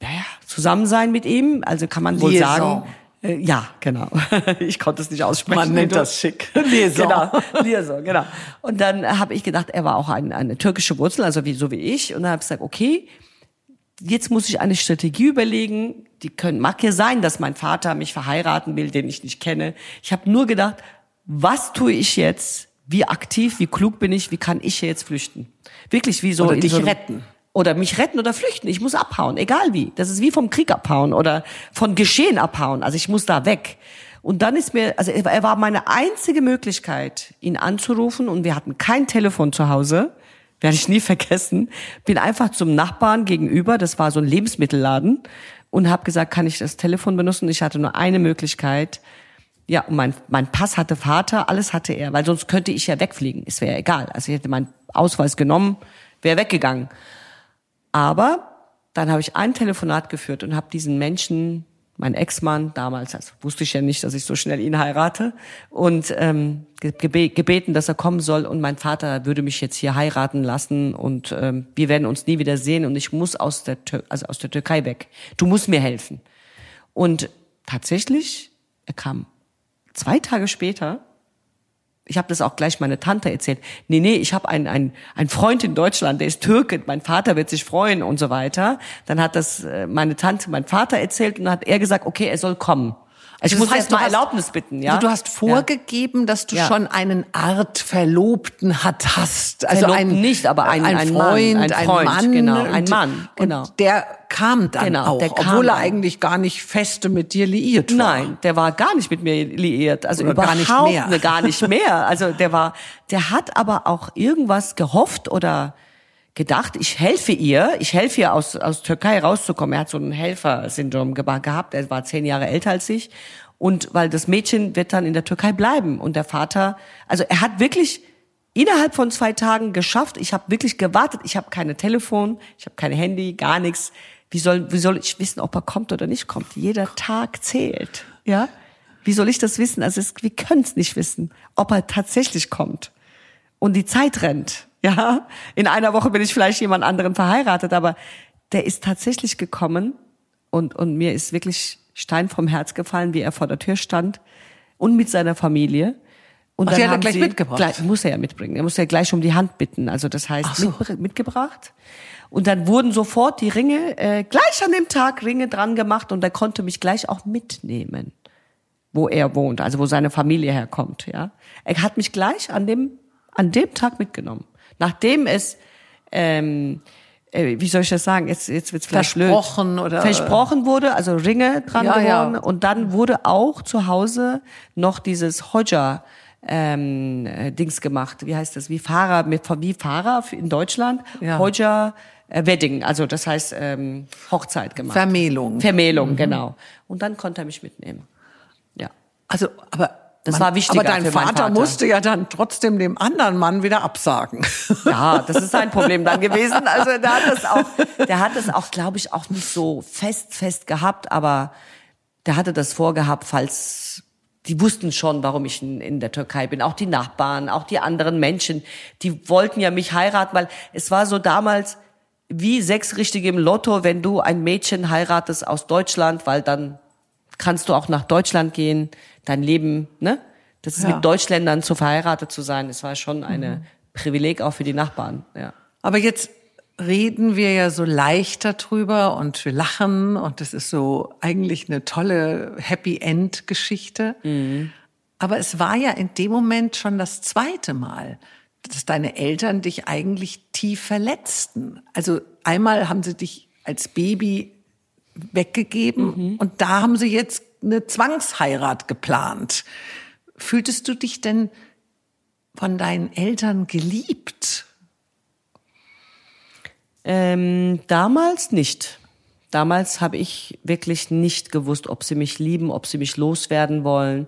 naja, Zusammensein mit ihm. Also kann man wohl Liaison. sagen, Äh, ja, genau. (laughs) Ich konnte es nicht aussprechen. Man nennt das schick. (laughs) Liaison. Genau, (laughs) Liaison, genau. Und dann habe ich gedacht, er war auch ein, eine türkische Wurzel, also wie, so wie ich. Und dann habe ich gesagt, okay, jetzt muss ich eine Strategie überlegen. Die können, mag ja sein, dass mein Vater mich verheiraten will, den ich nicht kenne. Ich habe nur gedacht, was tue ich jetzt? Wie aktiv, wie klug bin ich? Wie kann ich hier jetzt flüchten? Wirklich wie so. Oder dich so retten. Oder mich retten oder flüchten. Ich muss abhauen, egal wie. Das ist wie vom Krieg abhauen oder von Geschehen abhauen. Also ich muss da weg. Und dann ist mir, also er war meine einzige Möglichkeit, ihn anzurufen und wir hatten kein Telefon zu Hause. Werde ich nie vergessen. Bin einfach zum Nachbarn gegenüber, das war so ein Lebensmittelladen, und habe gesagt, kann ich das Telefon benutzen? Ich hatte nur eine Möglichkeit. Ja, und mein, mein Pass hatte Vater, alles hatte er, weil sonst könnte ich ja wegfliegen. Es wäre egal. Also ich hätte meinen Ausweis genommen, wäre weggegangen. Aber dann habe ich ein Telefonat geführt und habe diesen Menschen, mein Ex-Mann damals, das wusste ich ja nicht, dass ich so schnell ihn heirate, und ähm, gebeten, dass er kommen soll und mein Vater würde mich jetzt hier heiraten lassen und ähm, wir werden uns nie wieder sehen und ich muss aus der, also aus der Türkei weg. Du musst mir helfen. Und tatsächlich, er kam zwei Tage später ich habe das auch gleich meine Tante erzählt. Nee, nee, ich habe einen, einen, einen Freund in Deutschland, der ist Türke, mein Vater wird sich freuen und so weiter. Dann hat das äh, meine Tante, mein Vater erzählt und dann hat er gesagt, okay, er soll kommen. Also ich muss erst mal Erlaubnis bitten, ja. Also du hast vorgegeben, ja. dass du ja. schon einen Art Verlobten hat, hast. Also ein, nicht, aber ein, ein, ein Freund, Mann, ein, Freund, Mann, genau, ein Mann, genau. Der kam dann genau, auch, der kam obwohl er eigentlich gar nicht feste mit dir liiert war. Nein, der war gar nicht mit mir liiert, also Oder überhaupt gar nicht mehr. gar nicht mehr. Also der war, der hat aber auch irgendwas gehofft oder gedacht, ich helfe ihr, ich helfe ihr aus, aus Türkei rauszukommen. Er hat so ein Helfersyndrom gehabt, er war zehn Jahre älter als ich. Und weil das Mädchen wird dann in der Türkei bleiben. Und der Vater, also er hat wirklich innerhalb von zwei Tagen geschafft. Ich habe wirklich gewartet. Ich habe keine Telefon, ich habe kein Handy, gar nichts. Wie soll, wie soll ich wissen, ob er kommt oder nicht kommt? Jeder Tag zählt. Ja? Wie soll ich das wissen? Also es, wir können es nicht wissen, ob er tatsächlich kommt. Und die Zeit rennt. Ja, in einer Woche bin ich vielleicht jemand anderen verheiratet, aber der ist tatsächlich gekommen und, und mir ist wirklich Stein vom Herz gefallen, wie er vor der Tür stand und mit seiner Familie. Und Ach, dann hat er gleich sie, mitgebracht. Gleich, muss er ja mitbringen. Er muss ja gleich um die Hand bitten. Also das heißt so. mit, mitgebracht. Und dann wurden sofort die Ringe äh, gleich an dem Tag Ringe dran gemacht und er konnte mich gleich auch mitnehmen, wo er wohnt, also wo seine Familie herkommt. Ja, er hat mich gleich an dem an dem Tag mitgenommen nachdem es ähm, äh, wie soll ich das sagen? Jetzt, jetzt wird's vielleicht versprochen blöd. oder versprochen wurde, also Ringe dran ja, geworden ja. und dann wurde auch zu Hause noch dieses Hoja ähm, äh, Dings gemacht. Wie heißt das? Wie Fahrer mit wie Fahrer in Deutschland? Ja. Hoja äh, Wedding, also das heißt ähm, Hochzeit gemacht. Vermählung. Vermählung, mhm. genau. Und dann konnte er mich mitnehmen. Ja. Also, aber das man, war wichtig. Aber dein Vater, Vater, musste ja dann trotzdem dem anderen Mann wieder absagen. (laughs) Ja, das ist sein Problem dann gewesen. Also der hat das auch, (laughs) der hat das auch, glaube ich, auch nicht so fest, fest gehabt, aber der hatte das vorgehabt, falls die wussten schon, warum ich in, in der Türkei bin. Auch die Nachbarn, auch die anderen Menschen, die wollten ja mich heiraten, weil es war so damals wie sechs richtige im Lotto, wenn du ein Mädchen heiratest aus Deutschland, weil dann kannst du auch nach Deutschland gehen, dein Leben, ne? Das ist ja. mit Deutschländern zu verheiratet zu sein, das war schon eine mhm. Privileg auch für die Nachbarn, ja. Aber jetzt reden wir ja so leicht darüber und wir lachen und das ist so eigentlich eine tolle Happy End Geschichte. Mhm. Aber es war ja in dem Moment schon das zweite Mal, dass deine Eltern dich eigentlich tief verletzten. Also einmal haben sie dich als Baby weggegeben mhm. und da haben sie jetzt eine Zwangsheirat geplant. Fühltest du dich denn von deinen Eltern geliebt? Ähm, damals nicht. Damals habe ich wirklich nicht gewusst, ob sie mich lieben, ob sie mich loswerden wollen.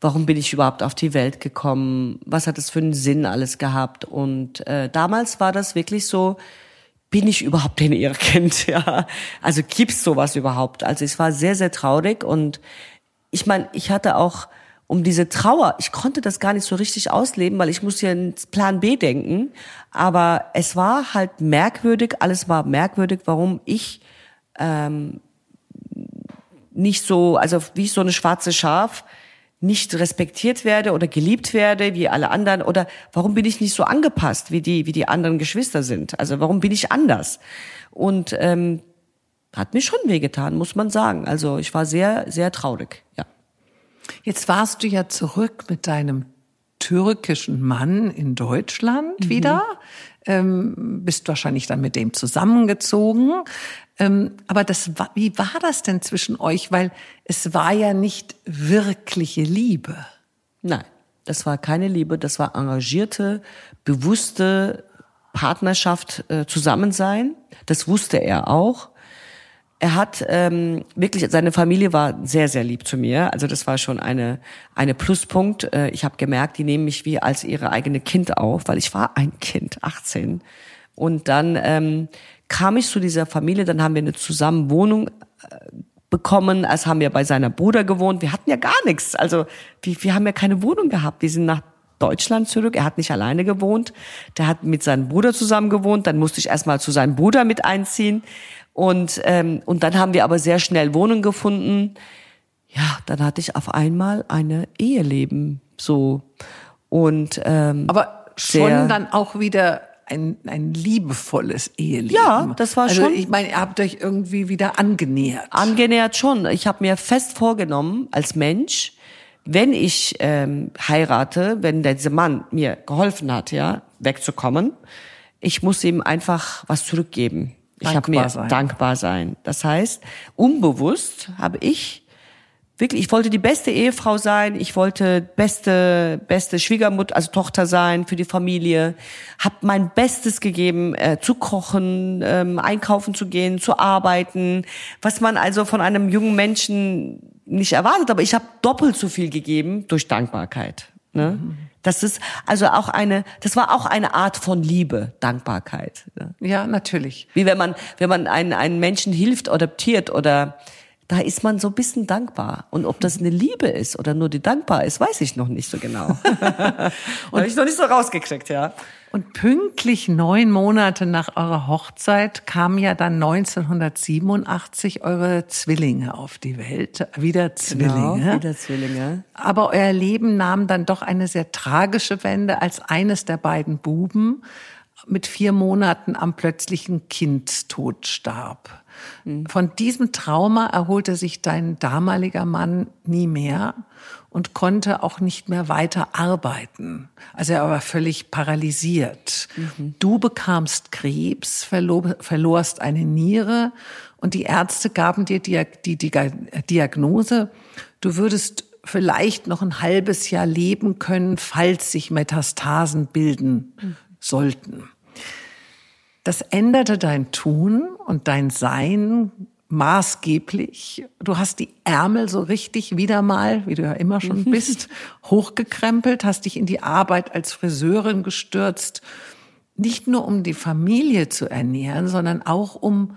Warum bin ich überhaupt auf die Welt gekommen? Was hat es für einen Sinn alles gehabt? Und äh, damals war das wirklich so, bin ich überhaupt denn ihr Kind? (laughs) Ja, also gibt's sowas überhaupt? Also es war sehr, sehr traurig und ich meine, ich hatte auch um diese Trauer, ich konnte das gar nicht so richtig ausleben, weil ich muss ja ins Plan B denken. Aber es war halt merkwürdig, alles war merkwürdig, warum ich ähm, nicht so, also wie so eine schwarze Schaf, nicht respektiert werde oder geliebt werde wie alle anderen? Oder warum bin ich nicht so angepasst wie die wie die anderen Geschwister sind? Also warum bin ich anders? Und ähm, hat mir schon wehgetan muss man sagen. Also ich war sehr sehr traurig ja. Jetzt warst du ja zurück mit deinem türkischen Mann in Deutschland mhm. wieder. Ähm, bist wahrscheinlich dann mit dem zusammengezogen aber das, wie war das denn zwischen euch? Weil es war ja nicht wirkliche Liebe. Nein, das war keine Liebe, das war engagierte, bewusste Partnerschaft, äh, Zusammensein. Das wusste er auch. Er hat ähm, wirklich, seine Familie war sehr, sehr lieb zu mir. Also das war schon eine, eine Pluspunkt. Äh, ich habe gemerkt, die nehmen mich wie als ihre eigene Kind auf, weil ich war ein Kind, 18. Und dann ähm, kam ich zu dieser Familie, dann haben wir eine zusammen Wohnung äh, bekommen, als haben wir bei seiner Bruder gewohnt. Wir hatten ja gar nichts. Also wir, wir haben ja keine Wohnung gehabt. Wir sind nach Deutschland zurück. Er hat nicht alleine gewohnt. Der hat mit seinem Bruder zusammen gewohnt. Dann musste ich erstmal zu seinem Bruder mit einziehen. Und, ähm, und dann haben wir aber sehr schnell Wohnung gefunden. Ja, dann hatte ich auf einmal eine Eheleben so. Und ähm, aber schon dann auch wieder ein, ein liebevolles Eheleben. Ja, das war also, schon. Ich meine, ihr habt euch irgendwie wieder angenähert. Angenähert schon. Ich habe mir fest vorgenommen, als Mensch, wenn ich ähm, heirate, wenn dieser Mann mir geholfen hat, ja, wegzukommen, ich muss ihm einfach was zurückgeben. Ich habe mir sein. dankbar sein. Das heißt, unbewusst habe ich wirklich, ich wollte die beste Ehefrau sein, ich wollte beste, beste Schwiegermutter, also Tochter sein für die Familie, habe mein Bestes gegeben, äh, zu kochen, ähm, einkaufen zu gehen, zu arbeiten, was man also von einem jungen Menschen nicht erwartet, aber ich habe doppelt so viel gegeben durch Dankbarkeit. Ne? Mhm. Das ist also auch eine, das war auch eine Art von Liebe, Dankbarkeit. Ne? Ja, natürlich. Wie wenn man, wenn man einen, einen Menschen hilft, adoptiert oder da ist man so ein bisschen dankbar. Und ob das eine Liebe ist oder nur die dankbar ist, weiß ich noch nicht so genau. (laughs) und habe ich noch nicht so rausgekriegt, ja. Und pünktlich neun Monate nach eurer Hochzeit kamen ja dann 1987 eure Zwillinge auf die Welt. Wieder Zwillinge. Genau, wieder Zwillinge. Aber euer Leben nahm dann doch eine sehr tragische Wende, als eines der beiden Buben mit vier Monaten am plötzlichen Kindstod starb. Mhm. Von diesem Trauma erholte sich dein damaliger Mann nie mehr und konnte auch nicht mehr weiter arbeiten. Also er war völlig paralysiert. Mhm. Du bekamst Krebs, verlor, verlorst eine Niere und die Ärzte gaben dir die, die, die Diagnose, du würdest vielleicht noch ein halbes Jahr leben können, falls sich Metastasen bilden mhm. sollten. Das änderte dein Tun und dein Sein maßgeblich. Du hast die Ärmel so richtig wieder mal, wie du ja immer schon (laughs) bist, hochgekrempelt, hast dich in die Arbeit als Friseurin gestürzt. Nicht nur um die Familie zu ernähren, sondern auch um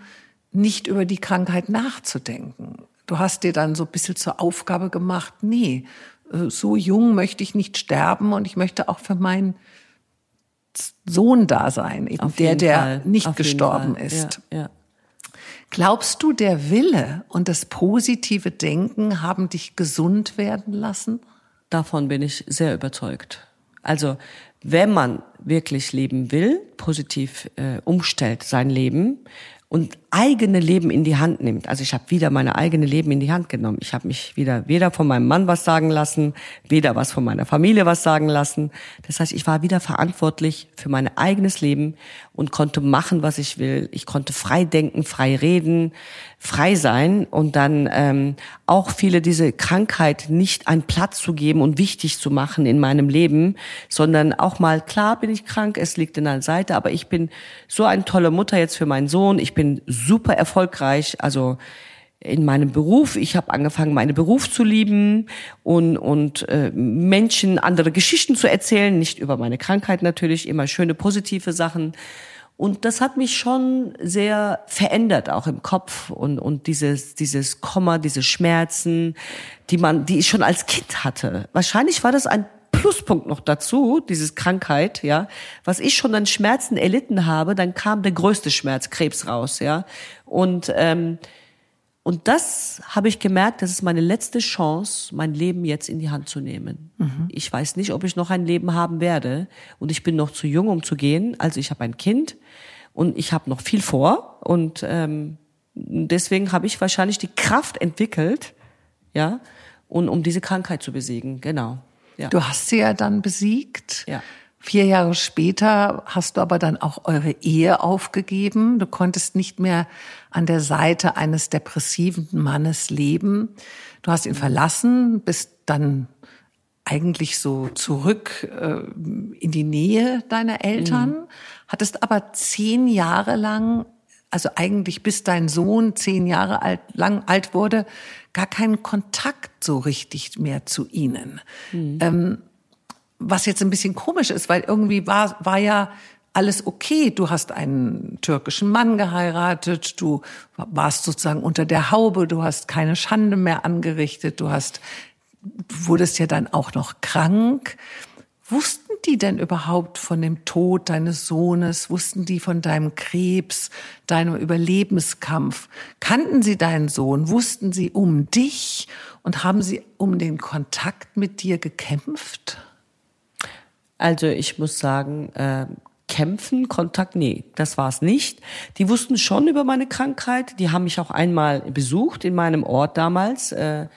nicht über die Krankheit nachzudenken. Du hast dir dann so ein bisschen zur Aufgabe gemacht, nee, so jung möchte ich nicht sterben und ich möchte auch für meinen Sohn da sein, eben der, der Fall. nicht Auf gestorben ist. Ja, ja. Glaubst du, der Wille und das positive Denken haben dich gesund werden lassen? Davon bin ich sehr überzeugt. Also wenn man wirklich leben will, positiv äh, umstellt sein Leben und eigene Leben in die Hand nimmt. Also ich habe wieder meine eigene Leben in die Hand genommen. Ich habe mich wieder weder von meinem Mann was sagen lassen, weder was von meiner Familie was sagen lassen. Das heißt, ich war wieder verantwortlich für mein eigenes Leben und konnte machen, was ich will. Ich konnte frei denken, frei reden, frei sein und dann ähm, auch viele diese Krankheit nicht einen Platz zu geben und wichtig zu machen in meinem Leben, sondern auch mal klar bin ich krank, es liegt in der Seite, aber ich bin so eine tolle Mutter jetzt für meinen Sohn. Ich bin super erfolgreich, also in meinem Beruf. Ich habe angefangen, meinen Beruf zu lieben und, und äh, Menschen andere Geschichten zu erzählen, nicht über meine Krankheit natürlich, immer schöne positive Sachen. Und das hat mich schon sehr verändert, auch im Kopf und, und dieses, dieses Komma, diese Schmerzen, die man, die ich schon als Kind hatte. Wahrscheinlich war das ein Pluspunkt noch dazu, dieses Krankheit, ja, was ich schon an Schmerzen erlitten habe, dann kam der größte Schmerz, Krebs raus, ja. Und, ähm, Und das habe ich gemerkt, das ist meine letzte Chance, mein Leben jetzt in die Hand zu nehmen. Mhm. Ich weiß nicht, ob ich noch ein Leben haben werde. Und ich bin noch zu jung, um zu gehen. Also ich habe ein Kind und ich habe noch viel vor. Und ähm, deswegen habe ich wahrscheinlich die Kraft entwickelt, ja, und um diese Krankheit zu besiegen. Genau. Ja. Du hast sie ja dann besiegt. Ja. Vier Jahre später hast du aber dann auch eure Ehe aufgegeben. Du konntest nicht mehr an der Seite eines depressiven Mannes leben. Du hast ihn verlassen, bist dann eigentlich so zurück äh, in die Nähe deiner Eltern, mhm. hattest aber zehn Jahre lang, also eigentlich bis dein Sohn zehn Jahre alt, lang alt wurde, gar keinen Kontakt so richtig mehr zu ihnen. Mhm. Ähm, was jetzt ein bisschen komisch ist, weil irgendwie war, war ja alles okay. Du hast einen türkischen Mann geheiratet, du warst sozusagen unter der Haube, du hast keine Schande mehr angerichtet, du hast, du wurdest ja dann auch noch krank. Wussten die denn überhaupt von dem Tod deines Sohnes? Wussten die von deinem Krebs, deinem Überlebenskampf? Kannten sie deinen Sohn? Wussten sie um dich? Und haben sie um den Kontakt mit dir gekämpft? Also ich muss sagen, äh, kämpfen, Kontakt, nee, das war's nicht. Die wussten schon über meine Krankheit. Die haben mich auch einmal besucht in meinem Ort damals. Äh,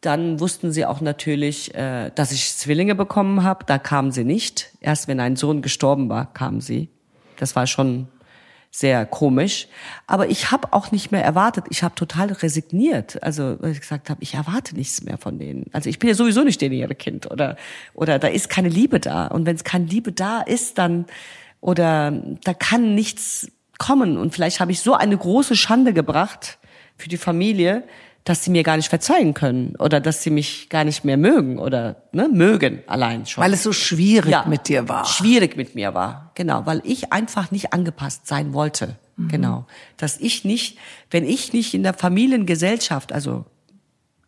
dann wussten sie auch natürlich, äh, dass ich Zwillinge bekommen habe. Da kamen sie nicht. Erst wenn ein Sohn gestorben war, kamen sie. Das war schon sehr komisch. Aber ich habe auch nicht mehr erwartet. Ich habe total resigniert. Also weil ich gesagt habe, ich erwarte nichts mehr von denen. Also ich bin ja sowieso nicht denen ihre Kind oder oder da ist keine Liebe da. Und wenn es keine Liebe da ist, dann oder da kann nichts kommen. Und vielleicht habe ich so eine große Schande gebracht für die Familie, dass sie mir gar nicht verzeihen können oder dass sie mich gar nicht mehr mögen oder ne, mögen allein schon. Weil es so schwierig ja, mit dir war. Schwierig mit mir war, genau, weil ich einfach nicht angepasst sein wollte. Mhm. Genau, dass ich nicht, wenn ich nicht in der Familiengesellschaft, also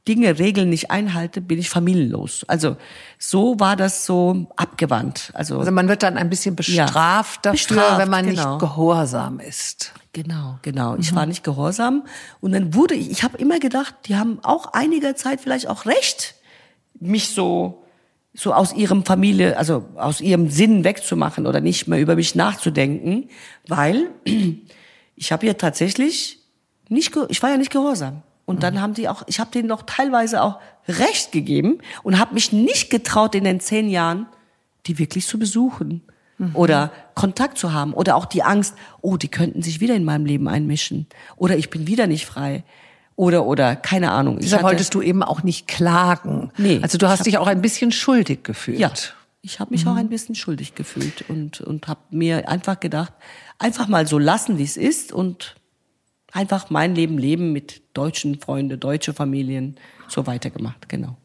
Dinge, Regeln nicht einhalte, bin ich familienlos. Also so war das so abgewandt. Also, also man wird dann ein bisschen bestraft ja, dafür, bestraft, wenn man genau. nicht gehorsam ist. Genau, genau. Ich mhm. war nicht gehorsam und dann wurde ich, ich habe immer gedacht, die haben auch einiger Zeit vielleicht auch recht, mich so so aus ihrem Familie, also aus ihrem Sinn wegzumachen oder nicht mehr über mich nachzudenken, weil (clears throat) ich habe ja tatsächlich nicht, ich war ja nicht gehorsam. Und dann haben die auch, ich habe denen noch teilweise auch Recht gegeben und habe mich nicht getraut, in den zehn Jahren die wirklich zu besuchen mhm. oder Kontakt zu haben oder auch die Angst, oh, die könnten sich wieder in meinem Leben einmischen oder ich bin wieder nicht frei oder oder keine Ahnung. Deshalb wolltest du eben auch nicht klagen. Nee, also du hast dich auch ein bisschen schuldig gefühlt. Ja, ich habe mich mhm. auch ein bisschen schuldig gefühlt und und habe mir einfach gedacht, einfach mal so lassen, wie es ist und einfach mein Leben leben mit deutschen Freunden, deutsche Familien, so weitergemacht, genau.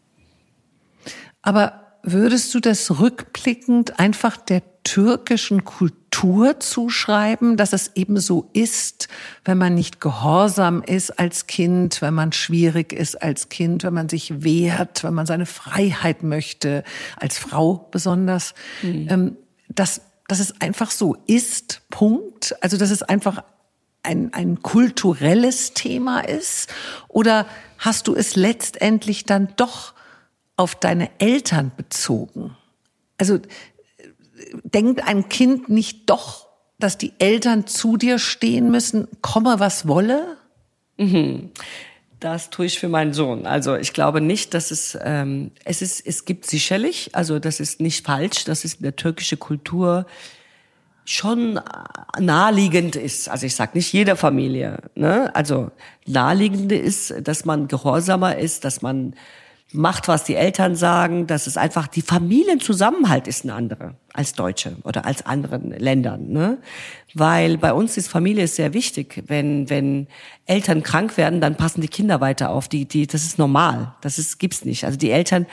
Aber würdest du das rückblickend einfach der türkischen Kultur zuschreiben, dass es eben so ist, wenn man nicht gehorsam ist als Kind, wenn man schwierig ist als Kind, wenn man sich wehrt, wenn man seine Freiheit möchte, als Frau besonders, mhm. dass, dass es einfach so ist, Punkt. Also dass es einfach ein, ein kulturelles Thema ist? Oder hast du es letztendlich dann doch auf deine Eltern bezogen? Also denkt ein Kind nicht doch, dass die Eltern zu dir stehen müssen, komme was wolle? Mhm. Das tue ich für meinen Sohn. Also ich glaube nicht, dass es ähm, es ist es gibt sicherlich, also das ist nicht falsch, das ist in der türkische Kultur schon naheliegend ist. Also ich sage nicht jeder Familie. Ne? Also naheliegend ist, dass man gehorsamer ist, dass man macht, was die Eltern sagen, dass es einfach die Familienzusammenhalt ist eine andere als Deutsche oder als anderen Ländern, ne? Weil bei uns ist Familie sehr wichtig. Wenn wenn Eltern krank werden, dann passen die Kinder weiter auf. Die die das ist normal. Das ist gibt's nicht. Also die Eltern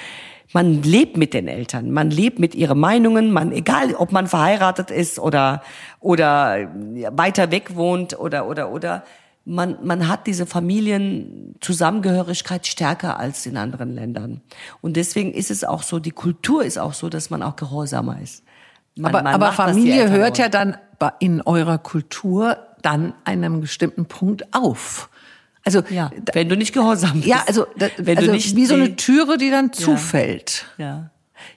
man lebt mit den Eltern, man lebt mit ihren Meinungen, man egal, ob man verheiratet ist oder oder weiter weg wohnt oder oder oder man man hat diese Familienzusammengehörigkeit stärker als in anderen Ländern und deswegen ist es auch so, die Kultur ist auch so, dass man auch gehorsamer ist. Man, aber man aber macht, Familie hört ja dann in eurer Kultur dann einem bestimmten Punkt auf. Also Ja, wenn du nicht gehorsam bist. ja, also, da, wenn also du nicht wie so eine Türe, die dann zufällt. Ja.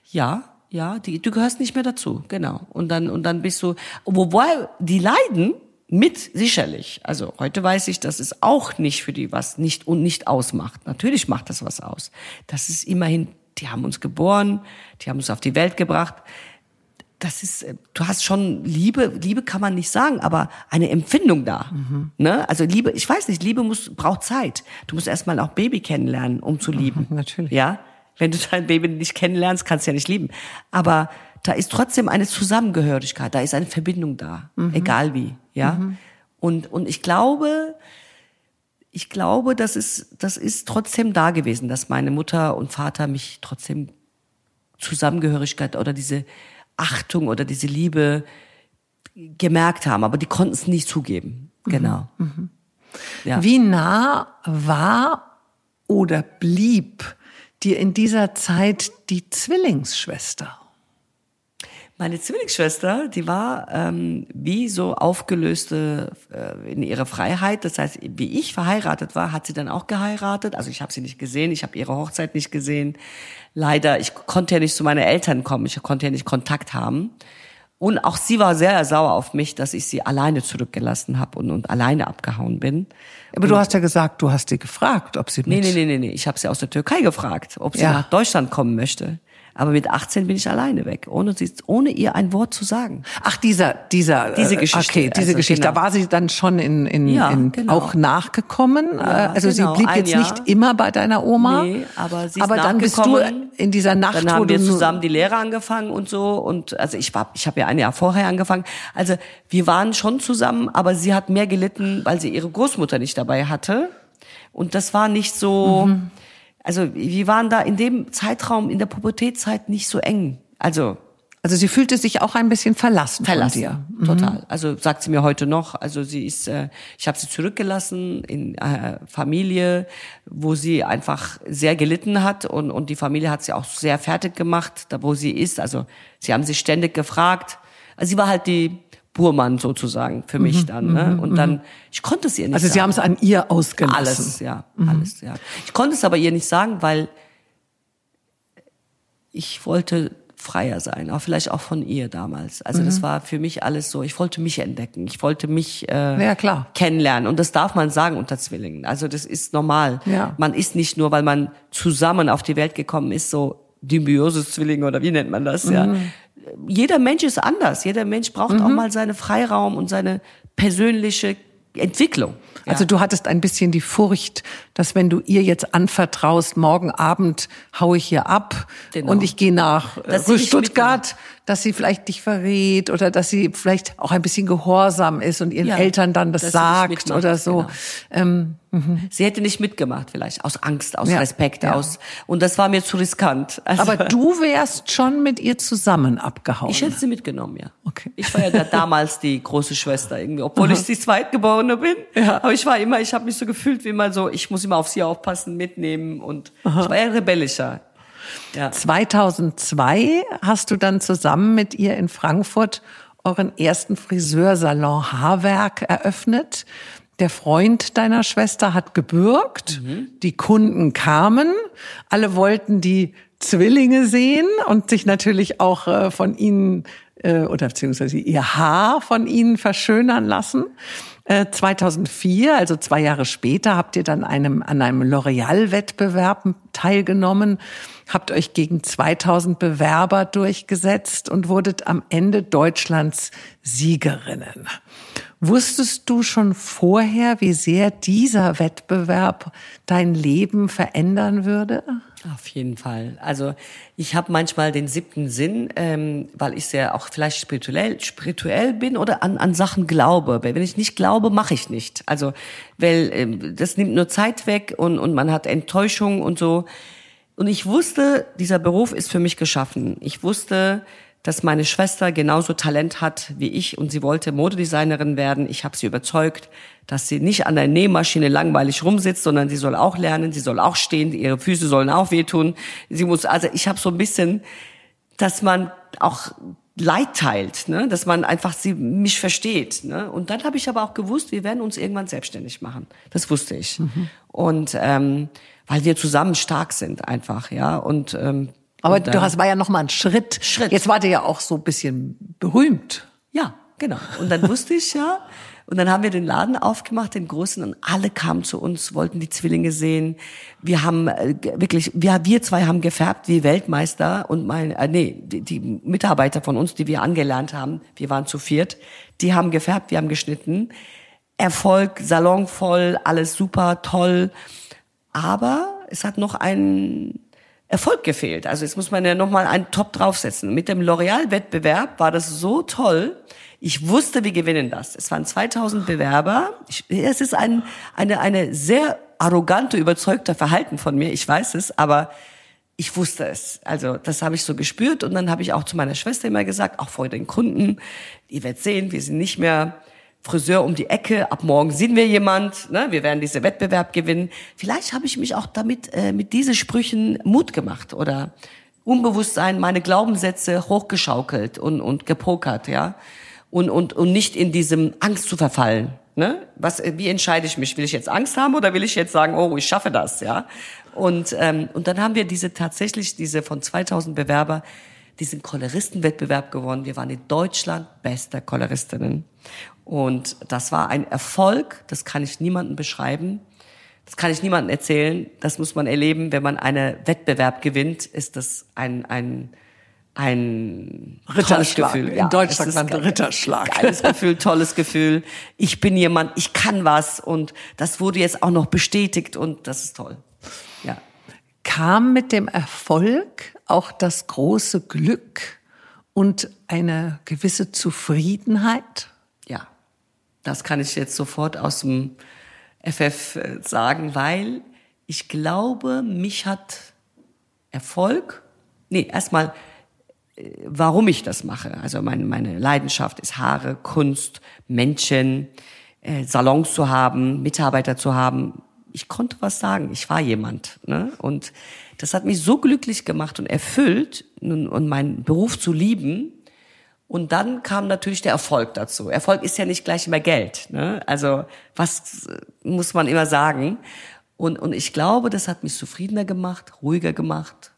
Ja, ja, die, du gehörst nicht mehr dazu, genau. Und dann, und dann bist du, wobei die leiden mit sicherlich. Also heute weiß ich, dass es auch nicht für die was nicht und nicht ausmacht. Natürlich macht das was aus. Das ist immerhin, die haben uns geboren, die haben uns auf die Welt gebracht. Das ist, äh, du hast schon Liebe, Liebe kann man nicht sagen, aber eine Empfindung da. Ne? Also Liebe, ich weiß nicht, Liebe muss, braucht Zeit. Du musst erstmal auch Baby kennenlernen, um zu lieben. (laughs) natürlich. Ja, wenn du dein Baby nicht kennenlernst, kannst du ja nicht lieben. Aber da ist trotzdem eine Zusammengehörigkeit, da ist eine Verbindung da, egal wie, ja. Und und ich glaube, ich glaube, das ist das ist trotzdem da gewesen, dass meine Mutter und Vater mich trotzdem Zusammengehörigkeit oder diese Achtung oder diese Liebe gemerkt haben, aber die konnten es nicht zugeben. Genau. Ja. Wie nah war oder blieb dir in dieser Zeit die Zwillingsschwester? Meine Zwillingsschwester, die war ähm, wie so aufgelöste äh, in ihrer Freiheit. Das heißt, wie ich verheiratet war, hat sie dann auch geheiratet. Also ich habe sie nicht gesehen, ich habe ihre Hochzeit nicht gesehen. Leider, ich konnte ja nicht zu meinen Eltern kommen, ich konnte ja nicht Kontakt haben. Und auch sie war sehr sauer auf mich, dass ich sie alleine zurückgelassen habe und, und alleine abgehauen bin. Aber du hast ja gesagt, du hast sie gefragt, ob sie Nee, mit... nee, nee, nee, nee. Ich habe sie aus der Türkei gefragt, ob sie Ja. nach Deutschland kommen möchte. Aber mit 18 bin ich alleine weg, ohne, sie, ohne ihr ein Wort zu sagen. Ach, dieser, dieser, Diese äh, Geschichte, Okay, diese also Geschichte. genau. Da war sie dann schon in, in, Ja, in genau. auch nachgekommen. Ja, also genau, sie blieb ein jetzt Jahr. nicht immer bei deiner Oma. Nee, aber sie ist Aber dann bist du in dieser Nacht, Dann haben wir zusammen die Lehre angefangen und so und also ich war ich habe ja ein Jahr vorher angefangen. Also wir waren schon zusammen, aber sie hat mehr gelitten, weil sie ihre Großmutter nicht dabei hatte und das war nicht so Mhm. Also wir waren da in dem Zeitraum in der Pubertätzeit nicht so eng. Also Also sie fühlte sich auch ein bisschen verlassen, verlassen. von dir. Mhm. Total. Also sagt sie mir heute noch. Also sie ist, äh, ich habe sie zurückgelassen in äh, Familie, wo sie einfach sehr gelitten hat und und die Familie hat sie auch sehr fertig gemacht, da wo sie ist. Also sie haben sich ständig gefragt. Also sie war halt die Burmann sozusagen für mich dann. Ne? Und dann, ich konnte es ihr nicht Mhm, Also sie sagen. haben es an ihr ausgelassen. Alles, ja, Mhm. alles, ja. Ich konnte es aber ihr nicht sagen, weil ich wollte freier sein, auch vielleicht auch von ihr damals. Also Mhm. das war für mich alles so. Ich wollte mich entdecken, ich wollte mich äh, Ja, klar. kennenlernen und das darf man sagen unter Zwillingen. Also das ist normal. Ja. Man ist nicht nur, weil man zusammen auf die Welt gekommen ist, so dymbioses Zwilling oder wie nennt man das? Ja. Mhm. Jeder Mensch ist anders. Jeder Mensch braucht auch mal seine Freiraum und seine persönliche Entwicklung. Ja. Also du hattest ein bisschen die Furcht, dass wenn du ihr jetzt anvertraust, morgen Abend hau ich hier ab Genau. und ich gehe nach Dass äh, Stuttgart, dass sie vielleicht dich verrät oder dass sie vielleicht auch ein bisschen gehorsam ist und ihren Ja, Eltern dann das sagt oder so. genau. Ähm, Sie hätte nicht mitgemacht, vielleicht aus Angst, aus Ja, Respekt, ja. aus und das war mir zu riskant. Also, aber du wärst schon mit ihr zusammen abgehauen. ich hätte sie mitgenommen, ja. Okay. Ich war ja da (laughs) damals die große Schwester irgendwie, obwohl ich die Zweitgeborene bin. Ja. Aber ich war immer, ich habe mich so gefühlt wie immer so, ich muss immer auf sie aufpassen, mitnehmen und ich war ja rebellischer. Ja. 2002 hast du dann zusammen mit ihr in Frankfurt euren ersten Friseursalon Haarwerk eröffnet. Der Freund deiner Schwester hat gebürgt, die Kunden kamen, alle wollten die Zwillinge sehen und sich natürlich auch äh, von ihnen äh, oder beziehungsweise ihr Haar von ihnen verschönern lassen. Äh, 2004, also zwei Jahre später, habt ihr dann einem, an einem L'Oreal-Wettbewerb teilgenommen, habt euch gegen 2000 Bewerber durchgesetzt und wurdet am Ende Deutschlands Siegerinnen. Wusstest du schon vorher, wie sehr dieser Wettbewerb dein Leben verändern würde? Auf jeden Fall. Also ich habe manchmal den siebten Sinn, ähm, weil ich sehr auch vielleicht spirituell, spirituell bin oder an, an Sachen glaube. Wenn ich nicht glaube, mache ich nicht. Also weil ähm, das nimmt nur Zeit weg und, und man hat Enttäuschung und so. Und ich wusste, dieser Beruf ist für mich geschaffen. Ich wusste, dass meine Schwester genauso Talent hat wie ich und sie wollte Modedesignerin werden. Ich habe sie überzeugt, dass sie nicht an der Nähmaschine langweilig rumsitzt, sondern sie soll auch lernen, sie soll auch stehen, ihre Füße sollen auch wehtun. Sie muss also ich habe so ein bisschen, dass man auch Leid teilt, ne? dass man einfach sie mich versteht. Ne? Und dann habe ich aber auch gewusst, wir werden uns irgendwann selbstständig machen. Das wusste ich. Mhm. Und ähm, weil wir zusammen stark sind einfach, ja. Und ähm, aber und du hast war ja noch mal ein Schritt. Schritt. Jetzt war der ja auch so ein bisschen berühmt. Ja, genau. Und dann wusste ich ja, und dann haben wir den Laden aufgemacht, den großen, und alle kamen zu uns, wollten die Zwillinge sehen. Wir haben äh, wirklich, wir, wir zwei haben gefärbt wie Weltmeister und mein, äh, nee, die, die Mitarbeiter von uns, die wir angelernt haben, wir waren zu viert, die haben gefärbt, wir haben geschnitten. Erfolg, Salon voll, alles super, toll. Aber es hat noch ein Erfolg gefehlt. Also jetzt muss man ja noch mal einen Top draufsetzen. Mit dem L'Oreal-Wettbewerb war das so toll, ich wusste, wir gewinnen das. Es waren 2000 Bewerber. Ich, es ist ein, eine, eine sehr arrogante, überzeugter Verhalten von mir. Ich weiß es, aber ich wusste es. Also das habe ich so gespürt und dann habe ich auch zu meiner Schwester immer gesagt, auch vor den Kunden, ihr werdet sehen, wir sind nicht mehr Friseur um die Ecke, ab morgen sind wir jemand, ne? wir werden diesen Wettbewerb gewinnen. Vielleicht habe ich mich auch damit äh, mit diesen Sprüchen Mut gemacht oder Unbewusstsein, meine Glaubenssätze hochgeschaukelt und, und gepokert, ja und, und, und nicht in diesem Angst zu verfallen. Ne? Was, wie entscheide ich mich? Will ich jetzt Angst haben oder will ich jetzt sagen, oh, ich schaffe das, ja? Und, ähm, und dann haben wir diese tatsächlich, diese von 2000 Bewerber, diesen Koloristenwettbewerb gewonnen. Wir waren in Deutschland bester Koloristinnen. Und das war ein Erfolg, das kann ich niemandem beschreiben. Das kann ich niemandem erzählen. Das muss man erleben. Wenn man einen Wettbewerb gewinnt, ist das ein, ein, ein Ritterschlag. Gefühl. In Deutschland sagt man Ritterschlag. Geiles Gefühl, tolles Gefühl. Ich bin jemand, ich kann was und das wurde jetzt auch noch bestätigt und das ist toll. Ja. Kam mit dem Erfolg auch das große Glück und eine gewisse Zufriedenheit? Das kann ich jetzt sofort aus dem FF äh, sagen, weil ich glaube, mich hat Erfolg, nee, erstmal warum ich das mache. Also meine, meine Leidenschaft ist Haare, Kunst, Menschen, äh, Salons zu haben, Mitarbeiter zu haben. Ich konnte was sagen. Ich war jemand. Ne? Und das hat mich so glücklich gemacht und erfüllt und meinen Beruf zu lieben. Und dann kam natürlich der Erfolg dazu. Erfolg ist ja nicht gleich immer Geld. Ne? Also was muss man immer sagen? Und, und ich glaube, das hat mich zufriedener gemacht, ruhiger gemacht,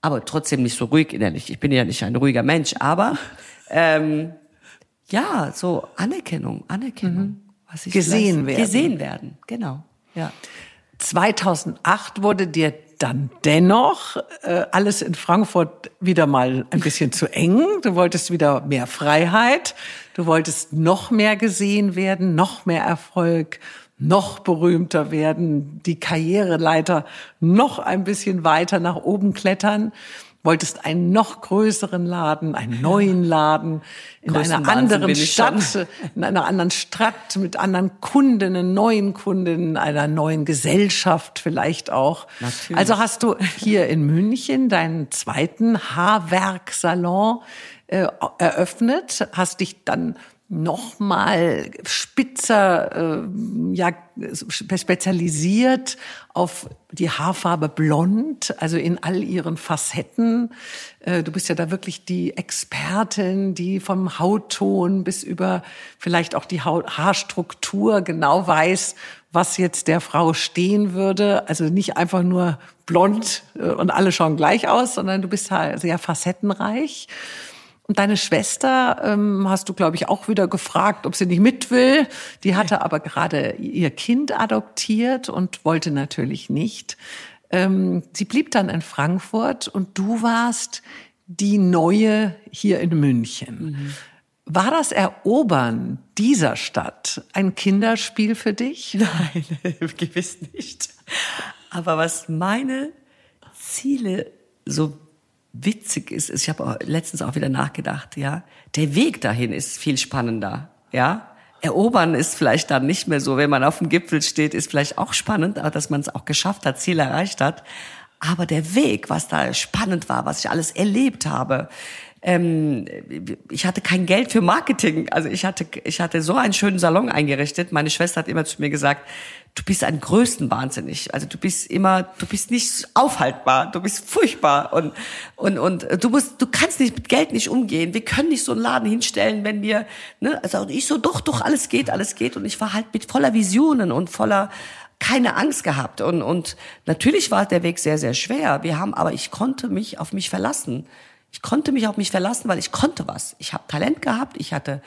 aber trotzdem nicht so ruhig innerlich. Ich bin ja nicht ein ruhiger Mensch, aber (laughs) ähm, ja, so Anerkennung, Anerkennung. Mhm. Was ich gesehen werden. Gesehen werden, genau. Ja. 2008 wurde dir dann dennoch äh, alles in Frankfurt wieder mal ein bisschen zu eng. Du wolltest wieder mehr Freiheit. Du wolltest noch mehr gesehen werden, noch mehr Erfolg, noch berühmter werden, die Karriereleiter noch ein bisschen weiter nach oben klettern, wolltest einen noch größeren Laden, einen neuen Laden in einer anderen Stadt, in einer anderen Stadt mit anderen Kundinnen, neuen Kundinnen, einer neuen Gesellschaft vielleicht auch. Natürlich. Also hast du hier in München deinen zweiten Haarwerksalon äh, eröffnet, hast dich dann noch mal spitzer, äh, ja, spezialisiert auf die Haarfarbe blond, also in all ihren Facetten. Äh, du bist ja da wirklich die Expertin, die vom Hautton bis über vielleicht auch die Haut Haarstruktur genau weiß, was jetzt der Frau stehen würde. Also nicht einfach nur blond äh, und alle schauen gleich aus, sondern du bist ja sehr facettenreich. Und deine Schwester ähm, hast du, glaube ich, auch wieder gefragt, ob sie nicht mit will. Die hatte aber gerade ihr Kind adoptiert und wollte natürlich nicht. Ähm, sie blieb dann in Frankfurt und du warst die Neue hier in München. Mhm. War das Erobern dieser Stadt ein Kinderspiel für dich? (laughs) Nein, (laughs) gewiss nicht. Aber was meine Ziele so witzig ist, ist, ich habe letztens auch wieder nachgedacht, ja, der Weg dahin ist viel spannender, ja. Erobern ist vielleicht dann nicht mehr so, wenn man auf dem Gipfel steht, ist vielleicht auch spannend, aber dass man es auch geschafft hat, Ziel erreicht hat. Aber der Weg, was da spannend war, was ich alles erlebt habe, ähm, ich hatte kein Geld für Marketing. Also ich hatte, ich hatte so einen schönen Salon eingerichtet. Meine Schwester hat immer zu mir gesagt, du bist ein größten Wahnsinnig. Also du bist immer, du bist nicht aufhaltbar, du bist furchtbar und und und du musst, du kannst nicht mit Geld nicht umgehen. Wir können nicht so einen Laden hinstellen, wenn wir, ne, also ich so doch doch alles geht, alles geht und ich war halt mit voller Visionen und voller keine Angst gehabt und und natürlich war der Weg sehr sehr schwer. Wir haben, aber ich konnte mich auf mich verlassen. Ich konnte mich auf mich verlassen, weil ich konnte was. Ich habe Talent gehabt, ich hatte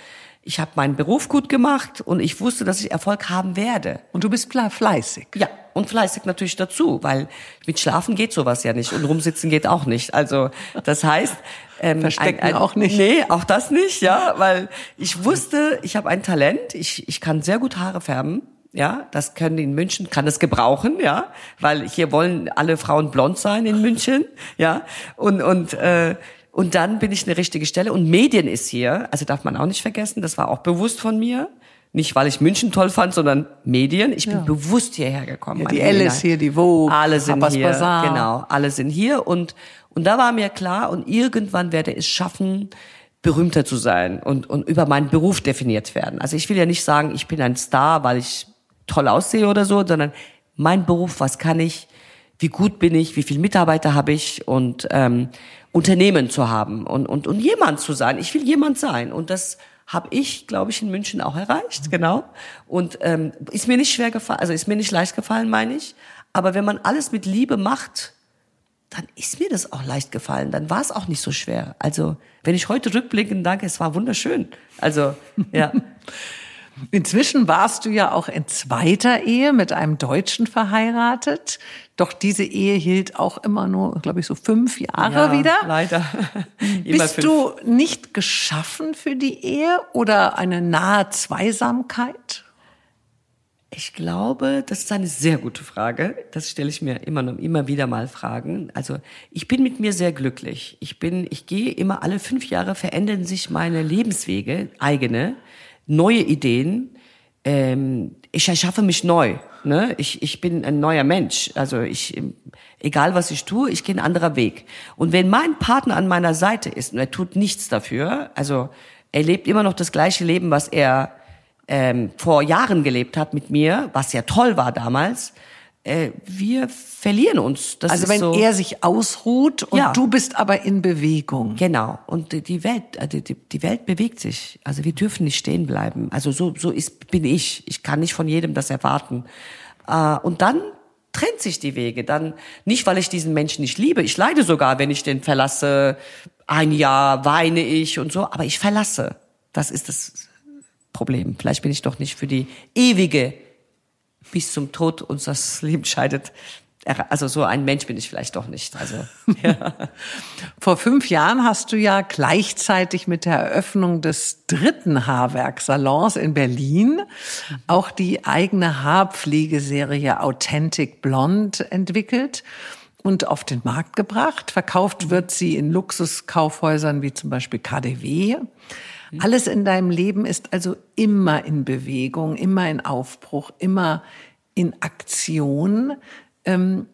ich habe meinen Beruf gut gemacht und ich wusste, dass ich Erfolg haben werde. Und du bist fleißig. Ja, und fleißig natürlich dazu, weil mit Schlafen geht sowas ja nicht und rumsitzen geht auch nicht. Also das heißt, ähm, verstecken ein, ein, auch nicht. Nee, auch das nicht, ja, weil ich wusste, ich habe ein Talent, ich ich kann sehr gut Haare färben. Ja, das können in München, kann es gebrauchen, ja, weil hier wollen alle Frauen blond sein in München, ja, und und äh, und dann bin ich eine richtige Stelle. Und Medien ist hier, also darf man auch nicht vergessen, das war auch bewusst von mir. Nicht, weil ich München toll fand, sondern Medien. Ich bin ja. bewusst hierher gekommen. Ja, die Elle ist hier, die Vogue, alle sind hier. Bazaar. Genau, alle sind hier. Und, und da war mir klar, und irgendwann werde ich es schaffen, berühmter zu sein und, und über meinen Beruf definiert werden. Also ich will ja nicht sagen, ich bin ein Star, weil ich toll aussehe oder so, sondern mein Beruf, was kann ich, wie gut bin ich, wie viele Mitarbeiter habe ich und ähm, Unternehmen zu haben und, und, und jemand zu sein. Ich will jemand sein. Und das habe ich, glaube ich, in München auch erreicht, genau. Und ähm, ist mir nicht schwer gefallen, also ist mir nicht leicht gefallen, meine ich. Aber wenn man alles mit Liebe macht, dann ist mir das auch leicht gefallen. Dann war es auch nicht so schwer. Also, wenn ich heute rückblickend danke, es war wunderschön. Also, ja. (laughs) Inzwischen warst du ja auch in zweiter Ehe mit einem Deutschen verheiratet. Doch diese Ehe hielt auch immer nur, glaube ich, so fünf Jahre ja, wieder. Leider. (laughs) Bist fünf. du nicht geschaffen für die Ehe oder eine nahe Zweisamkeit? Ich glaube, das ist eine sehr gute Frage. Das stelle ich mir immer noch, immer wieder mal Fragen. Also, ich bin mit mir sehr glücklich. Ich bin, ich gehe immer alle fünf Jahre verändern sich meine Lebenswege, eigene neue Ideen. Ähm, ich erschaffe mich neu. Ne? Ich, ich bin ein neuer Mensch. Also ich, egal was ich tue, ich gehe einen anderen Weg. Und wenn mein Partner an meiner Seite ist und er tut nichts dafür, also er lebt immer noch das gleiche Leben, was er ähm, vor Jahren gelebt hat mit mir, was ja toll war damals, äh, wir verlieren uns. Das also wenn so, er sich ausruht und ja. du bist aber in Bewegung. Genau. Und die Welt, äh, die, die Welt bewegt sich. Also wir dürfen nicht stehen bleiben. Also so, so ist, bin ich. Ich kann nicht von jedem das erwarten. Äh, und dann trennt sich die Wege. Dann nicht, weil ich diesen Menschen nicht liebe. Ich leide sogar, wenn ich den verlasse. Ein Jahr weine ich und so. Aber ich verlasse. Das ist das Problem. Vielleicht bin ich doch nicht für die ewige bis zum Tod uns das (laughs) Leben scheidet. Also so ein Mensch bin ich vielleicht doch nicht. Also (laughs) ja. vor fünf Jahren hast du ja gleichzeitig mit der Eröffnung des dritten Haarwerksalons in Berlin auch die eigene Haarpflegeserie Authentic Blonde entwickelt und auf den Markt gebracht. Verkauft wird sie in Luxuskaufhäusern wie zum Beispiel KDW. Alles in deinem Leben ist also immer in Bewegung, immer in Aufbruch, immer in Aktion. Ähm,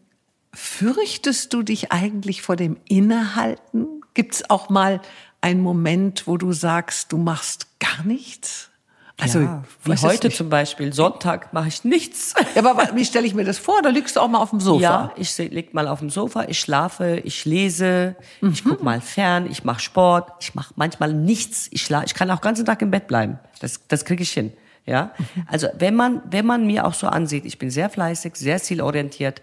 fürchtest du dich eigentlich vor dem Innehalten? Gibt es auch mal einen Moment, wo du sagst, du machst gar nichts? Also ja, wie heute zum Beispiel, Sonntag mache ich nichts. Ja, aber wie stelle ich mir das vor? Da liegst du auch mal auf dem Sofa. Ja, ich lieg mal auf dem Sofa, ich schlafe, ich lese, mhm. ich guck mal fern, ich mache Sport, ich mache manchmal nichts. Ich schlafe, ich kann auch den ganzen Tag im Bett bleiben. Das, das kriege ich hin. Ja, mhm. also wenn man wenn man mir auch so ansieht, ich bin sehr fleißig, sehr zielorientiert,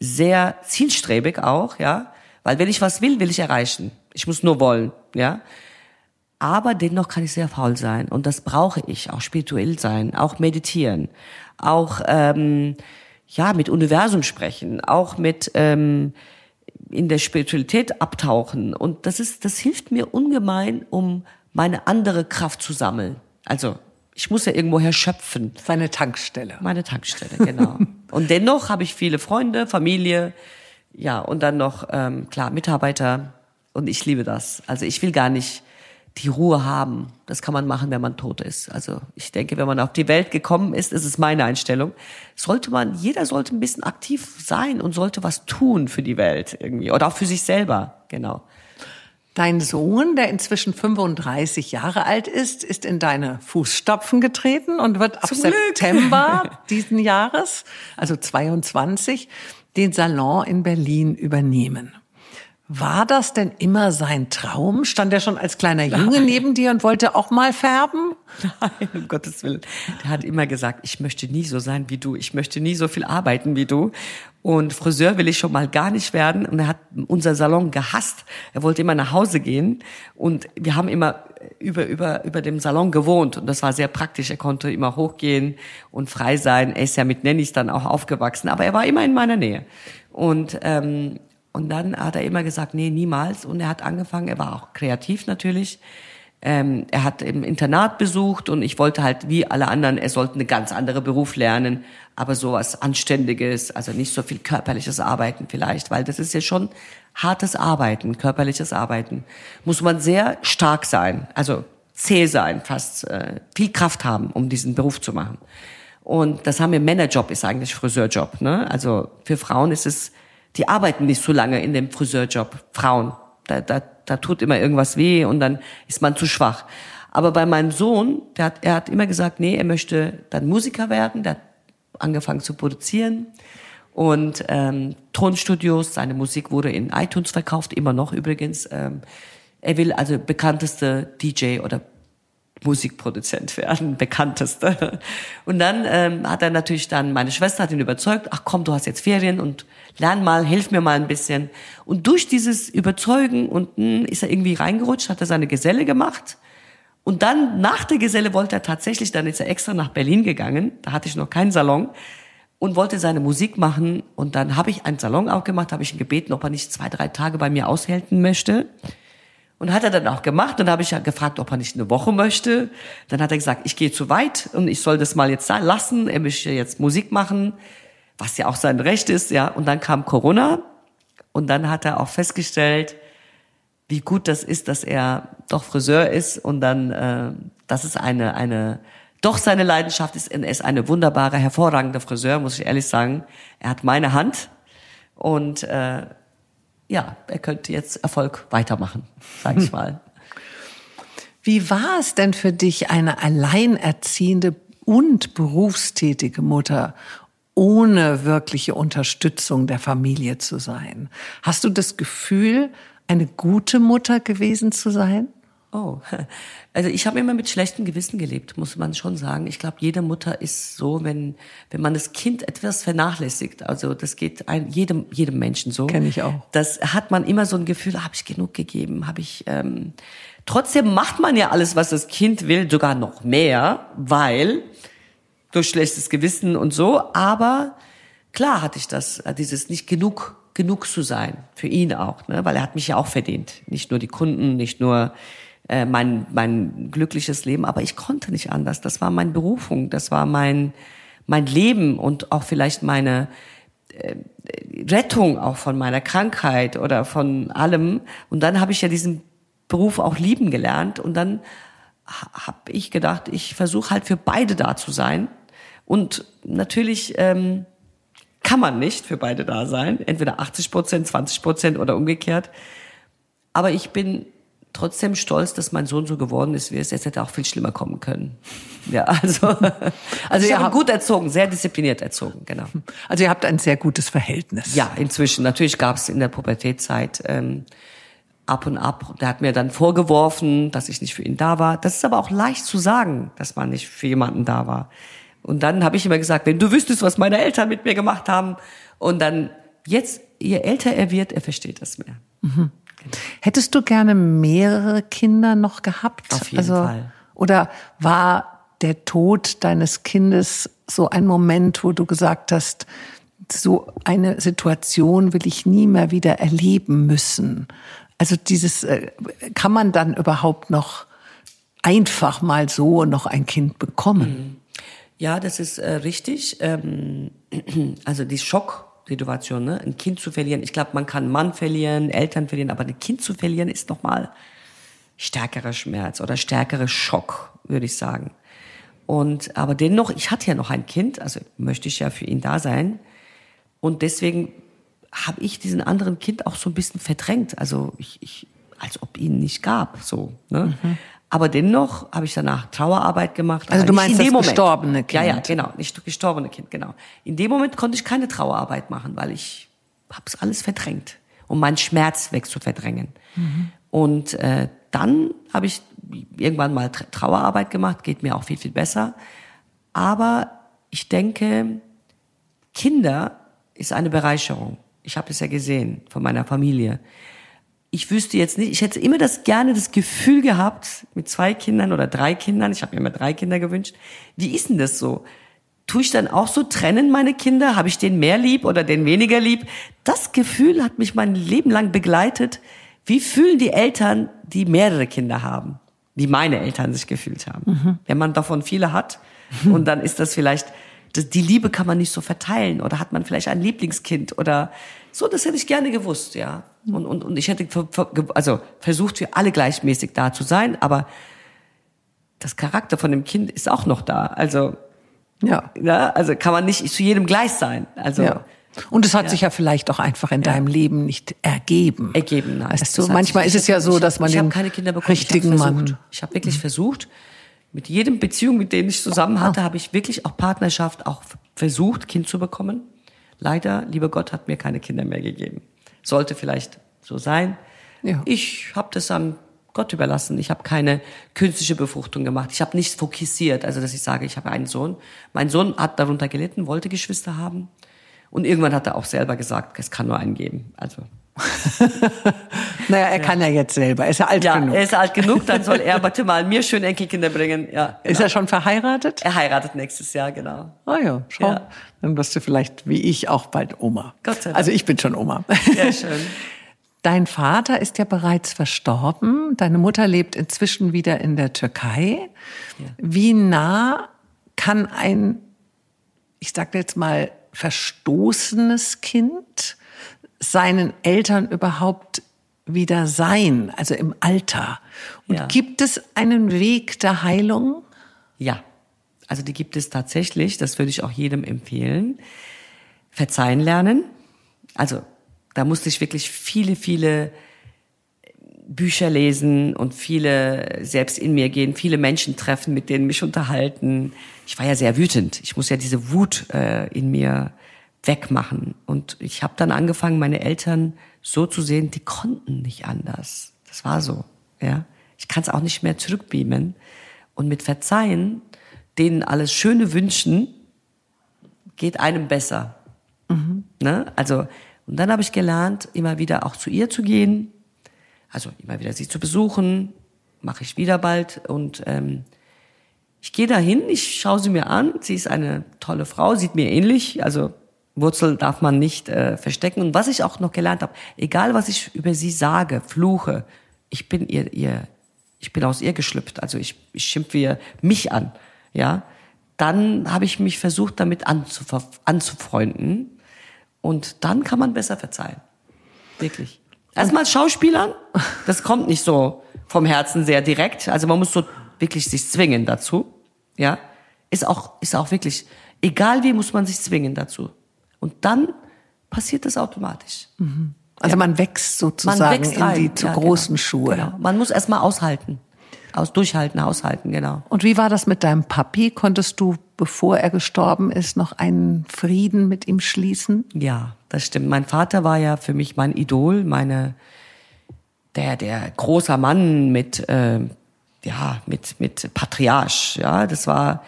sehr zielstrebig auch, ja, weil wenn ich was will, will ich erreichen. Ich muss nur wollen, ja aber dennoch kann ich sehr faul sein und das brauche ich, auch spirituell sein, auch meditieren, auch ähm, ja mit Universum sprechen, auch mit ähm, in der Spiritualität abtauchen und das ist, das hilft mir ungemein, um meine andere Kraft zu sammeln. Also ich muss ja irgendwoher schöpfen. Seine Tankstelle. Meine Tankstelle, genau. (laughs) und dennoch habe ich viele Freunde, Familie, ja und dann noch ähm, klar Mitarbeiter und ich liebe das. Also ich will gar nicht die Ruhe haben. Das kann man machen, wenn man tot ist. Also ich denke, wenn man auf die Welt gekommen ist, ist es meine Einstellung, sollte man, jeder sollte ein bisschen aktiv sein und sollte was tun für die Welt irgendwie oder auch für sich selber, genau. Dein Sohn, der inzwischen 35 Jahre alt ist, ist in deine Fußstapfen getreten und wird ab September (laughs) diesen Jahres, also 22, den Salon in Berlin übernehmen. War das denn immer sein Traum? Stand er schon als kleiner Junge Nein. neben dir und wollte auch mal färben? Nein, um Gottes Willen. Der hat immer gesagt, ich möchte nie so sein wie du. Ich möchte nie so viel arbeiten wie du. Und Friseur will ich schon mal gar nicht werden. Und er hat unser Salon gehasst. Er wollte immer nach Hause gehen. Und wir haben immer über, über, über dem Salon gewohnt. Und das war sehr praktisch. Er konnte immer hochgehen und frei sein. Er ist ja mit Nennys dann auch aufgewachsen. Aber er war immer in meiner Nähe. Und ähm, und dann hat er immer gesagt, nee, niemals. Und er hat angefangen, er war auch kreativ natürlich. Ähm, er hat im Internat besucht und ich wollte halt wie alle anderen, er sollte eine ganz andere Beruf lernen, aber sowas Anständiges, also nicht so viel körperliches Arbeiten vielleicht, weil das ist ja schon hartes Arbeiten, körperliches Arbeiten. Muss man sehr stark sein, also zäh sein, fast äh, viel Kraft haben, um diesen Beruf zu machen. Und das haben wir Männerjob ist eigentlich Friseurjob. Ne? Also für Frauen ist es die arbeiten nicht so lange in dem Friseurjob, Frauen. Da, da, da tut immer irgendwas weh und dann ist man zu schwach. Aber bei meinem Sohn, der hat, er hat immer gesagt, nee, er möchte dann Musiker werden. Der hat angefangen zu produzieren und ähm, Tonstudios. Seine Musik wurde in iTunes verkauft, immer noch übrigens. Ähm, er will also bekannteste DJ oder Musikproduzent werden, (laughs) bekannteste. Und dann ähm, hat er natürlich dann, meine Schwester hat ihn überzeugt, ach komm, du hast jetzt Ferien und lern mal, hilf mir mal ein bisschen. Und durch dieses Überzeugen und mh, hm, ist er irgendwie reingerutscht, hat er seine Geselle gemacht. Und dann, nach der Geselle wollte er tatsächlich, dann ist er extra nach Berlin gegangen, da hatte ich noch keinen Salon, und wollte seine Musik machen. Und dann habe ich einen Salon aufgemacht, habe ich ihn gebeten, ob er nicht zwei, drei Tage bei mir aushelfen möchte. Und hat er dann auch gemacht. Und habe ich ja gefragt, ob er nicht eine Woche möchte. Dann hat er gesagt, ich gehe zu weit und ich soll das mal jetzt lassen. Er möchte jetzt Musik machen, was ja auch sein Recht ist, ja. Und dann kam Corona und dann hat er auch festgestellt, wie gut das ist, dass er doch Friseur ist und dann, äh, dass es eine, eine, doch seine Leidenschaft ist. Er ist eine wunderbare, hervorragende Friseur, muss ich ehrlich sagen. Er hat meine Hand und äh, ja, er könnte jetzt Erfolg weitermachen, sag ich (laughs) mal. Wie war es denn für dich, eine alleinerziehende und berufstätige Mutter ohne wirkliche Unterstützung der Familie zu sein? Hast du das Gefühl, eine gute Mutter gewesen zu sein? Oh, (laughs) also ich habe immer mit schlechtem Gewissen gelebt, muss man schon sagen. Ich glaube, jede Mutter ist so, wenn wenn man das Kind etwas vernachlässigt. Also das geht ein, jedem jedem Menschen so. Kenne ich auch. Das hat man immer so ein Gefühl, habe ich genug gegeben, habe ich. Ähm, trotzdem macht man ja alles, was das Kind will, sogar noch mehr, weil durch schlechtes Gewissen und so. Aber klar hatte ich das, äh, dieses nicht genug genug zu sein für ihn auch, ne? weil er hat mich ja auch verdient. Nicht nur die Kunden, nicht nur äh, mein, mein glückliches Leben, aber ich konnte nicht anders. Das war meine Berufung, das war mein, mein Leben und auch vielleicht meine äh, Rettung auch von meiner Krankheit oder von allem. Und dann habe ich ja diesen Beruf auch lieben gelernt und dann habe ich gedacht, ich versuche halt für beide da zu sein. Und natürlich ähm, kann man nicht für beide da sein, entweder 80 Prozent, 20 Prozent oder umgekehrt. Aber ich bin trotzdem stolz, dass mein Sohn so geworden ist, wie es jetzt hätte auch viel schlimmer kommen können. Ja, also, (laughs) also ich habe gut erzogen, sehr diszipliniert erzogen, genau. Also ihr habt ein sehr gutes Verhältnis. Ja, inzwischen. Natürlich gab es in der Pubertätzeit ähm, ab und ab. Der hat mir dann vorgeworfen, dass ich nicht für ihn da war. Das ist aber auch leicht zu sagen, dass man nicht für jemanden da war. Und dann habe ich immer gesagt, wenn du wüsstest, was meine Eltern mit mir gemacht haben. Und dann jetzt, je älter er wird, er versteht das mehr. Mhm. Hättest du gerne mehrere Kinder noch gehabt? Auf jeden also, Fall. Oder war der Tod deines Kindes so ein Moment, wo du gesagt hast, so eine Situation will ich nie mehr wieder erleben müssen? Also dieses, äh, kann man dann überhaupt noch einfach mal so noch ein Kind bekommen? Mhm. Ja, das ist äh, richtig. Ähm, (clears throat) also die Schock Situation, ne? Ein Kind zu verlieren. Ich glaube, man kann Mann verlieren, Eltern verlieren, aber ein Kind zu verlieren ist nochmal stärkerer Schmerz oder stärkerer Schock, würde ich sagen. Und aber dennoch, ich hatte ja noch ein Kind, also möchte ich ja für ihn da sein. Und deswegen habe ich diesen anderen Kind auch so ein bisschen verdrängt. Also ich, ich als ob ihn nicht gab, so. Ne? Mhm. Aber dennoch habe ich danach Trauerarbeit gemacht. Also du meinst das Moment. gestorbene Kind? Ja, ja, genau, nicht gestorbene Kind, genau. In dem Moment konnte ich keine Trauerarbeit machen, weil ich hab's alles verdrängt, um meinen Schmerz wegzuverdrängen. Mhm. Und äh, dann habe ich irgendwann mal Trauerarbeit gemacht, geht mir auch viel, viel besser. Aber ich denke, Kinder ist eine Bereicherung. Ich habe es ja gesehen von meiner Familie ich wüsste jetzt nicht, ich hätte immer das gerne das Gefühl gehabt, mit zwei Kindern oder drei Kindern, ich habe mir immer drei Kinder gewünscht, wie ist denn das so? Tue ich dann auch so trennen, meine Kinder? Habe ich den mehr lieb oder den weniger lieb? Das Gefühl hat mich mein Leben lang begleitet. Wie fühlen die Eltern, die mehrere Kinder haben? Wie meine Eltern sich gefühlt haben. Mhm. Wenn man davon viele hat (laughs) und dann ist das vielleicht, die Liebe kann man nicht so verteilen oder hat man vielleicht ein Lieblingskind oder so, das hätte ich gerne gewusst, ja. Und, und, und ich hätte also versucht, für alle gleichmäßig da zu sein, aber das Charakter von dem Kind ist auch noch da. Also, ja. ja also kann man nicht zu jedem gleich sein. Also, ja. Und es hat ja. sich ja vielleicht auch einfach in deinem Leben nicht ergeben. Ergeben, nein. Weißt du, manchmal ist es ja so, dass man ich den keine Kinder bekommen. richtigen ich Mann. Ich habe wirklich mhm. versucht, mit jedem Beziehung, mit dem ich zusammen hatte, habe ich wirklich auch Partnerschaft auch versucht, Kind zu bekommen. Leider, lieber Gott hat mir keine Kinder mehr gegeben. Sollte vielleicht so sein. Ja. Ich habe das an Gott überlassen. Ich habe keine künstliche Befruchtung gemacht. Ich habe nichts fokussiert, also dass ich sage, ich habe einen Sohn. Mein Sohn hat darunter gelitten, wollte Geschwister haben. Und irgendwann hat er auch selber gesagt, es kann nur einen geben. Also (laughs) naja, er ja. kann ja jetzt selber. Ist er alt ja, genug? er ist alt genug, dann soll er bitte mal mir schön Enkelkinder bringen. Ja, genau. Ist er schon verheiratet? Er heiratet nächstes Jahr, genau. Ah ja, schau. Ja. Dann wirst du vielleicht wie ich auch bald Oma. Gott sei Dank. Also ich bin schon Oma. Sehr (laughs) schön. Dein Vater ist ja bereits verstorben. Deine Mutter lebt inzwischen wieder in der Türkei. Ja. Wie nah kann ein, ich sage jetzt mal, verstoßenes Kind seinen Eltern überhaupt wieder sein, also im Alter? Und ja. gibt es einen Weg der Heilung? Ja, also die gibt es tatsächlich, das würde ich auch jedem empfehlen. Verzeihen lernen. Also da musste ich wirklich viele, viele Bücher lesen und viele selbst in mir gehen, viele Menschen treffen, mit denen mich unterhalten. Ich war ja sehr wütend. Ich muss ja diese Wut äh, in mir wegmachen. Und ich habe dann angefangen, meine Eltern so zu sehen, die konnten nicht anders. Das war so. Ja, ich kann es auch nicht mehr zurückbeamen. Und mit Verzeihen, denen alles Schöne wünschen, geht einem besser. Mhm. Ne? Also und dann habe ich gelernt, immer wieder auch zu ihr zu gehen, also immer wieder sie zu besuchen, mache ich wieder bald und ähm, ich gehe dahin, ich schaue sie mir an. Sie ist eine tolle Frau, sieht mir ähnlich, also Wurzel darf man nicht äh, verstecken. Und was ich auch noch gelernt habe, egal was ich über sie sage, fluche, ich bin ihr, ihr, ich bin aus ihr geschlüpft. Also ich, ich schimpfe ihr mich an, ja. Dann habe ich mich versucht, damit anzufreunden. Und dann kann man besser verzeihen. Wirklich. Erstmal Schauspielern, das kommt nicht so vom Herzen sehr direkt. Also man muss so wirklich sich zwingen dazu. Ja. Ist auch, ist auch wirklich, egal wie muss man sich zwingen dazu. Und dann passiert das automatisch. Mhm. Also ja. man wächst sozusagen man wächst in die zu ja, großen genau. Schuhe. Genau. Man muss erstmal aushalten. Aus durchhalten, aushalten, genau. Und wie war das mit deinem Papi? Konntest du, bevor er gestorben ist, noch einen Frieden mit ihm schließen? Ja, das stimmt. Mein Vater war ja für mich mein Idol, meine der der großer Mann mit äh, ja mit mit Patriarch. Ja, das war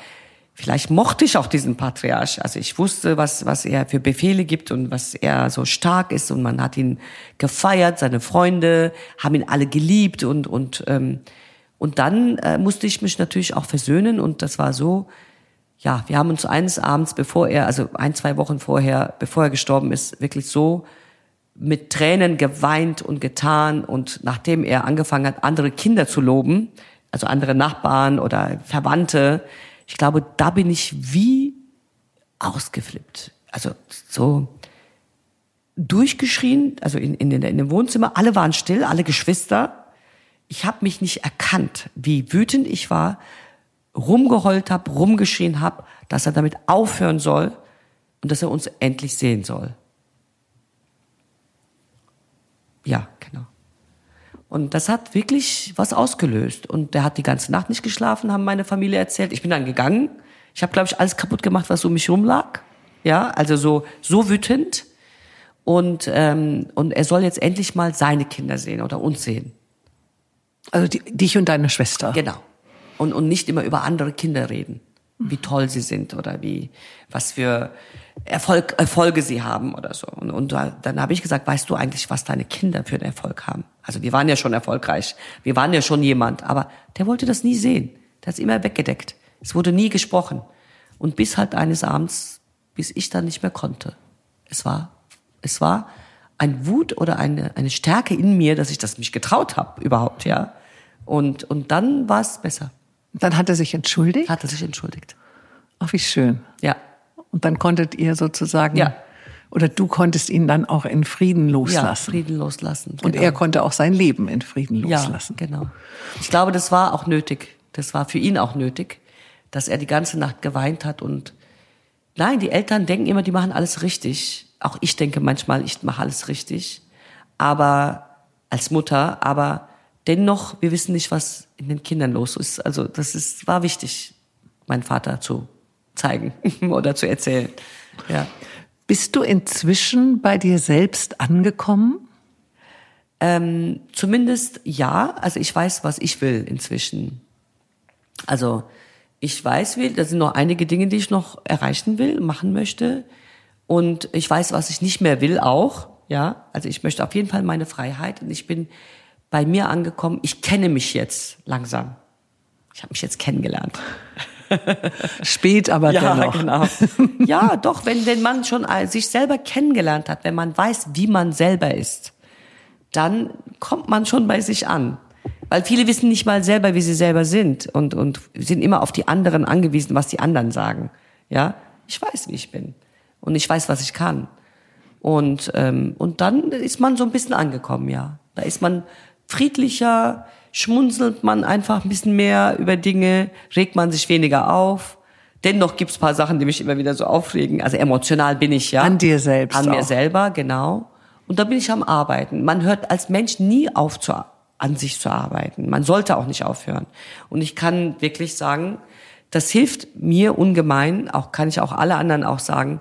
vielleicht mochte ich auch diesen Patriarch. Also ich wusste, was, was er für Befehle gibt und was er so stark ist. Und man hat ihn gefeiert, seine Freunde haben ihn alle geliebt. Und, und, ähm, und dann äh, musste ich mich natürlich auch versöhnen. Und das war so, ja, wir haben uns eines Abends, bevor er, also ein, zwei Wochen vorher, bevor er gestorben ist, wirklich so mit Tränen geweint und getan. Und nachdem er angefangen hat, andere Kinder zu loben, also andere Nachbarn oder Verwandte, ich glaube, da bin ich wie ausgeflippt. Also so durchgeschrien, also in, in, in dem Wohnzimmer, alle waren still, alle Geschwister. Ich habe mich nicht erkannt, wie wütend ich war, rumgeheult habe, rumgeschrien habe, dass er damit aufhören soll und dass er uns endlich sehen soll. Ja, genau. Und das hat wirklich was ausgelöst. Und der hat die ganze Nacht nicht geschlafen, haben meine Familie erzählt. Ich bin dann gegangen. Ich habe, glaube ich, alles kaputt gemacht, was um mich rum lag. Ja, also so so wütend. Und ähm, und er soll jetzt endlich mal seine Kinder sehen oder uns sehen. Also die, dich und deine Schwester. Genau. Und und nicht immer über andere Kinder reden, wie toll sie sind oder wie was für Erfolg, Erfolge sie haben oder so. Und, und dann habe ich gesagt, weißt du eigentlich, was deine Kinder für einen Erfolg haben? Also wir waren ja schon erfolgreich, wir waren ja schon jemand, aber der wollte das nie sehen. Der hat es immer weggedeckt. Es wurde nie gesprochen. Und bis halt eines Abends, bis ich dann nicht mehr konnte. Es war, es war ein Wut oder eine, eine Stärke in mir, dass ich das mich getraut habe überhaupt, ja. Und, und dann war es besser. Dann hat er sich entschuldigt? Hat er sich entschuldigt. Ach, wie schön. Ja. Und dann konntet ihr sozusagen, Ja. oder du konntest ihn dann auch in Frieden Ja, loslassen. Frieden loslassen. Und genau. er konnte auch sein Leben in Frieden Ja, loslassen. genau. Ich glaube, das war auch nötig. Das war für ihn auch nötig, dass er die ganze Nacht geweint hat und nein, die Eltern denken immer, die machen alles richtig. Auch ich denke manchmal, ich mache alles richtig. Aber als Mutter, aber dennoch, wir wissen nicht, was in den Kindern los ist. Also das ist, war wichtig, meinen Vater zu zeigen (laughs) oder zu erzählen. Ja. Bist du inzwischen bei dir selbst angekommen? Ähm, zumindest ja. Also ich weiß, was ich will inzwischen. Also ich weiß, will, da sind noch einige Dinge, die ich noch erreichen will, machen möchte. Und ich weiß, was ich nicht mehr will auch. Ja, also ich möchte auf jeden Fall meine Freiheit. Und ich bin bei mir angekommen. Ich kenne mich jetzt langsam. Ich habe mich jetzt kennengelernt. (laughs) (laughs) Spät, aber Ja, dennoch. genau. Ja, doch, wenn, wenn man schon äh, sich selber kennengelernt hat, wenn man weiß, wie man selber ist, dann kommt man schon bei sich an. Weil viele wissen nicht mal selber, wie sie selber sind und, und sind immer auf die anderen angewiesen, was die anderen sagen. Ja, ich weiß, wie ich bin. Und ich weiß, was ich kann. Und, ähm, und dann ist man so ein bisschen angekommen, ja. Da ist man friedlicher, schmunzelt man einfach ein bisschen mehr über Dinge, regt man sich weniger auf. Dennoch gibt's paar Sachen, die mich immer wieder so aufregen. Also emotional bin ich, ja. An dir selbst An mir auch. selber, genau. Und da bin ich am Arbeiten. Man hört als Mensch nie auf, zu, an sich zu arbeiten. Man sollte auch nicht aufhören. Und ich kann wirklich sagen, das hilft mir ungemein. Auch kann ich auch alle anderen auch sagen,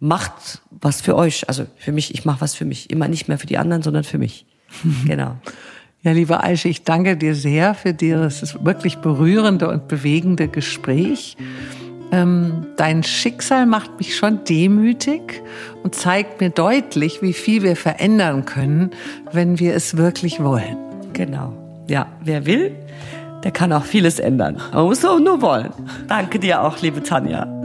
macht was für euch. Also für mich, ich mache was für mich. Immer nicht mehr für die anderen, sondern für mich. (laughs) genau. Ja, liebe Aische, ich danke dir sehr für dieses wirklich berührende und bewegende Gespräch. Ähm, dein Schicksal macht mich schon demütig und zeigt mir deutlich, wie viel wir verändern können, wenn wir es wirklich wollen. Genau. Ja, wer will, der kann auch vieles ändern. Man muss auch nur wollen. Danke dir auch, liebe Tanja.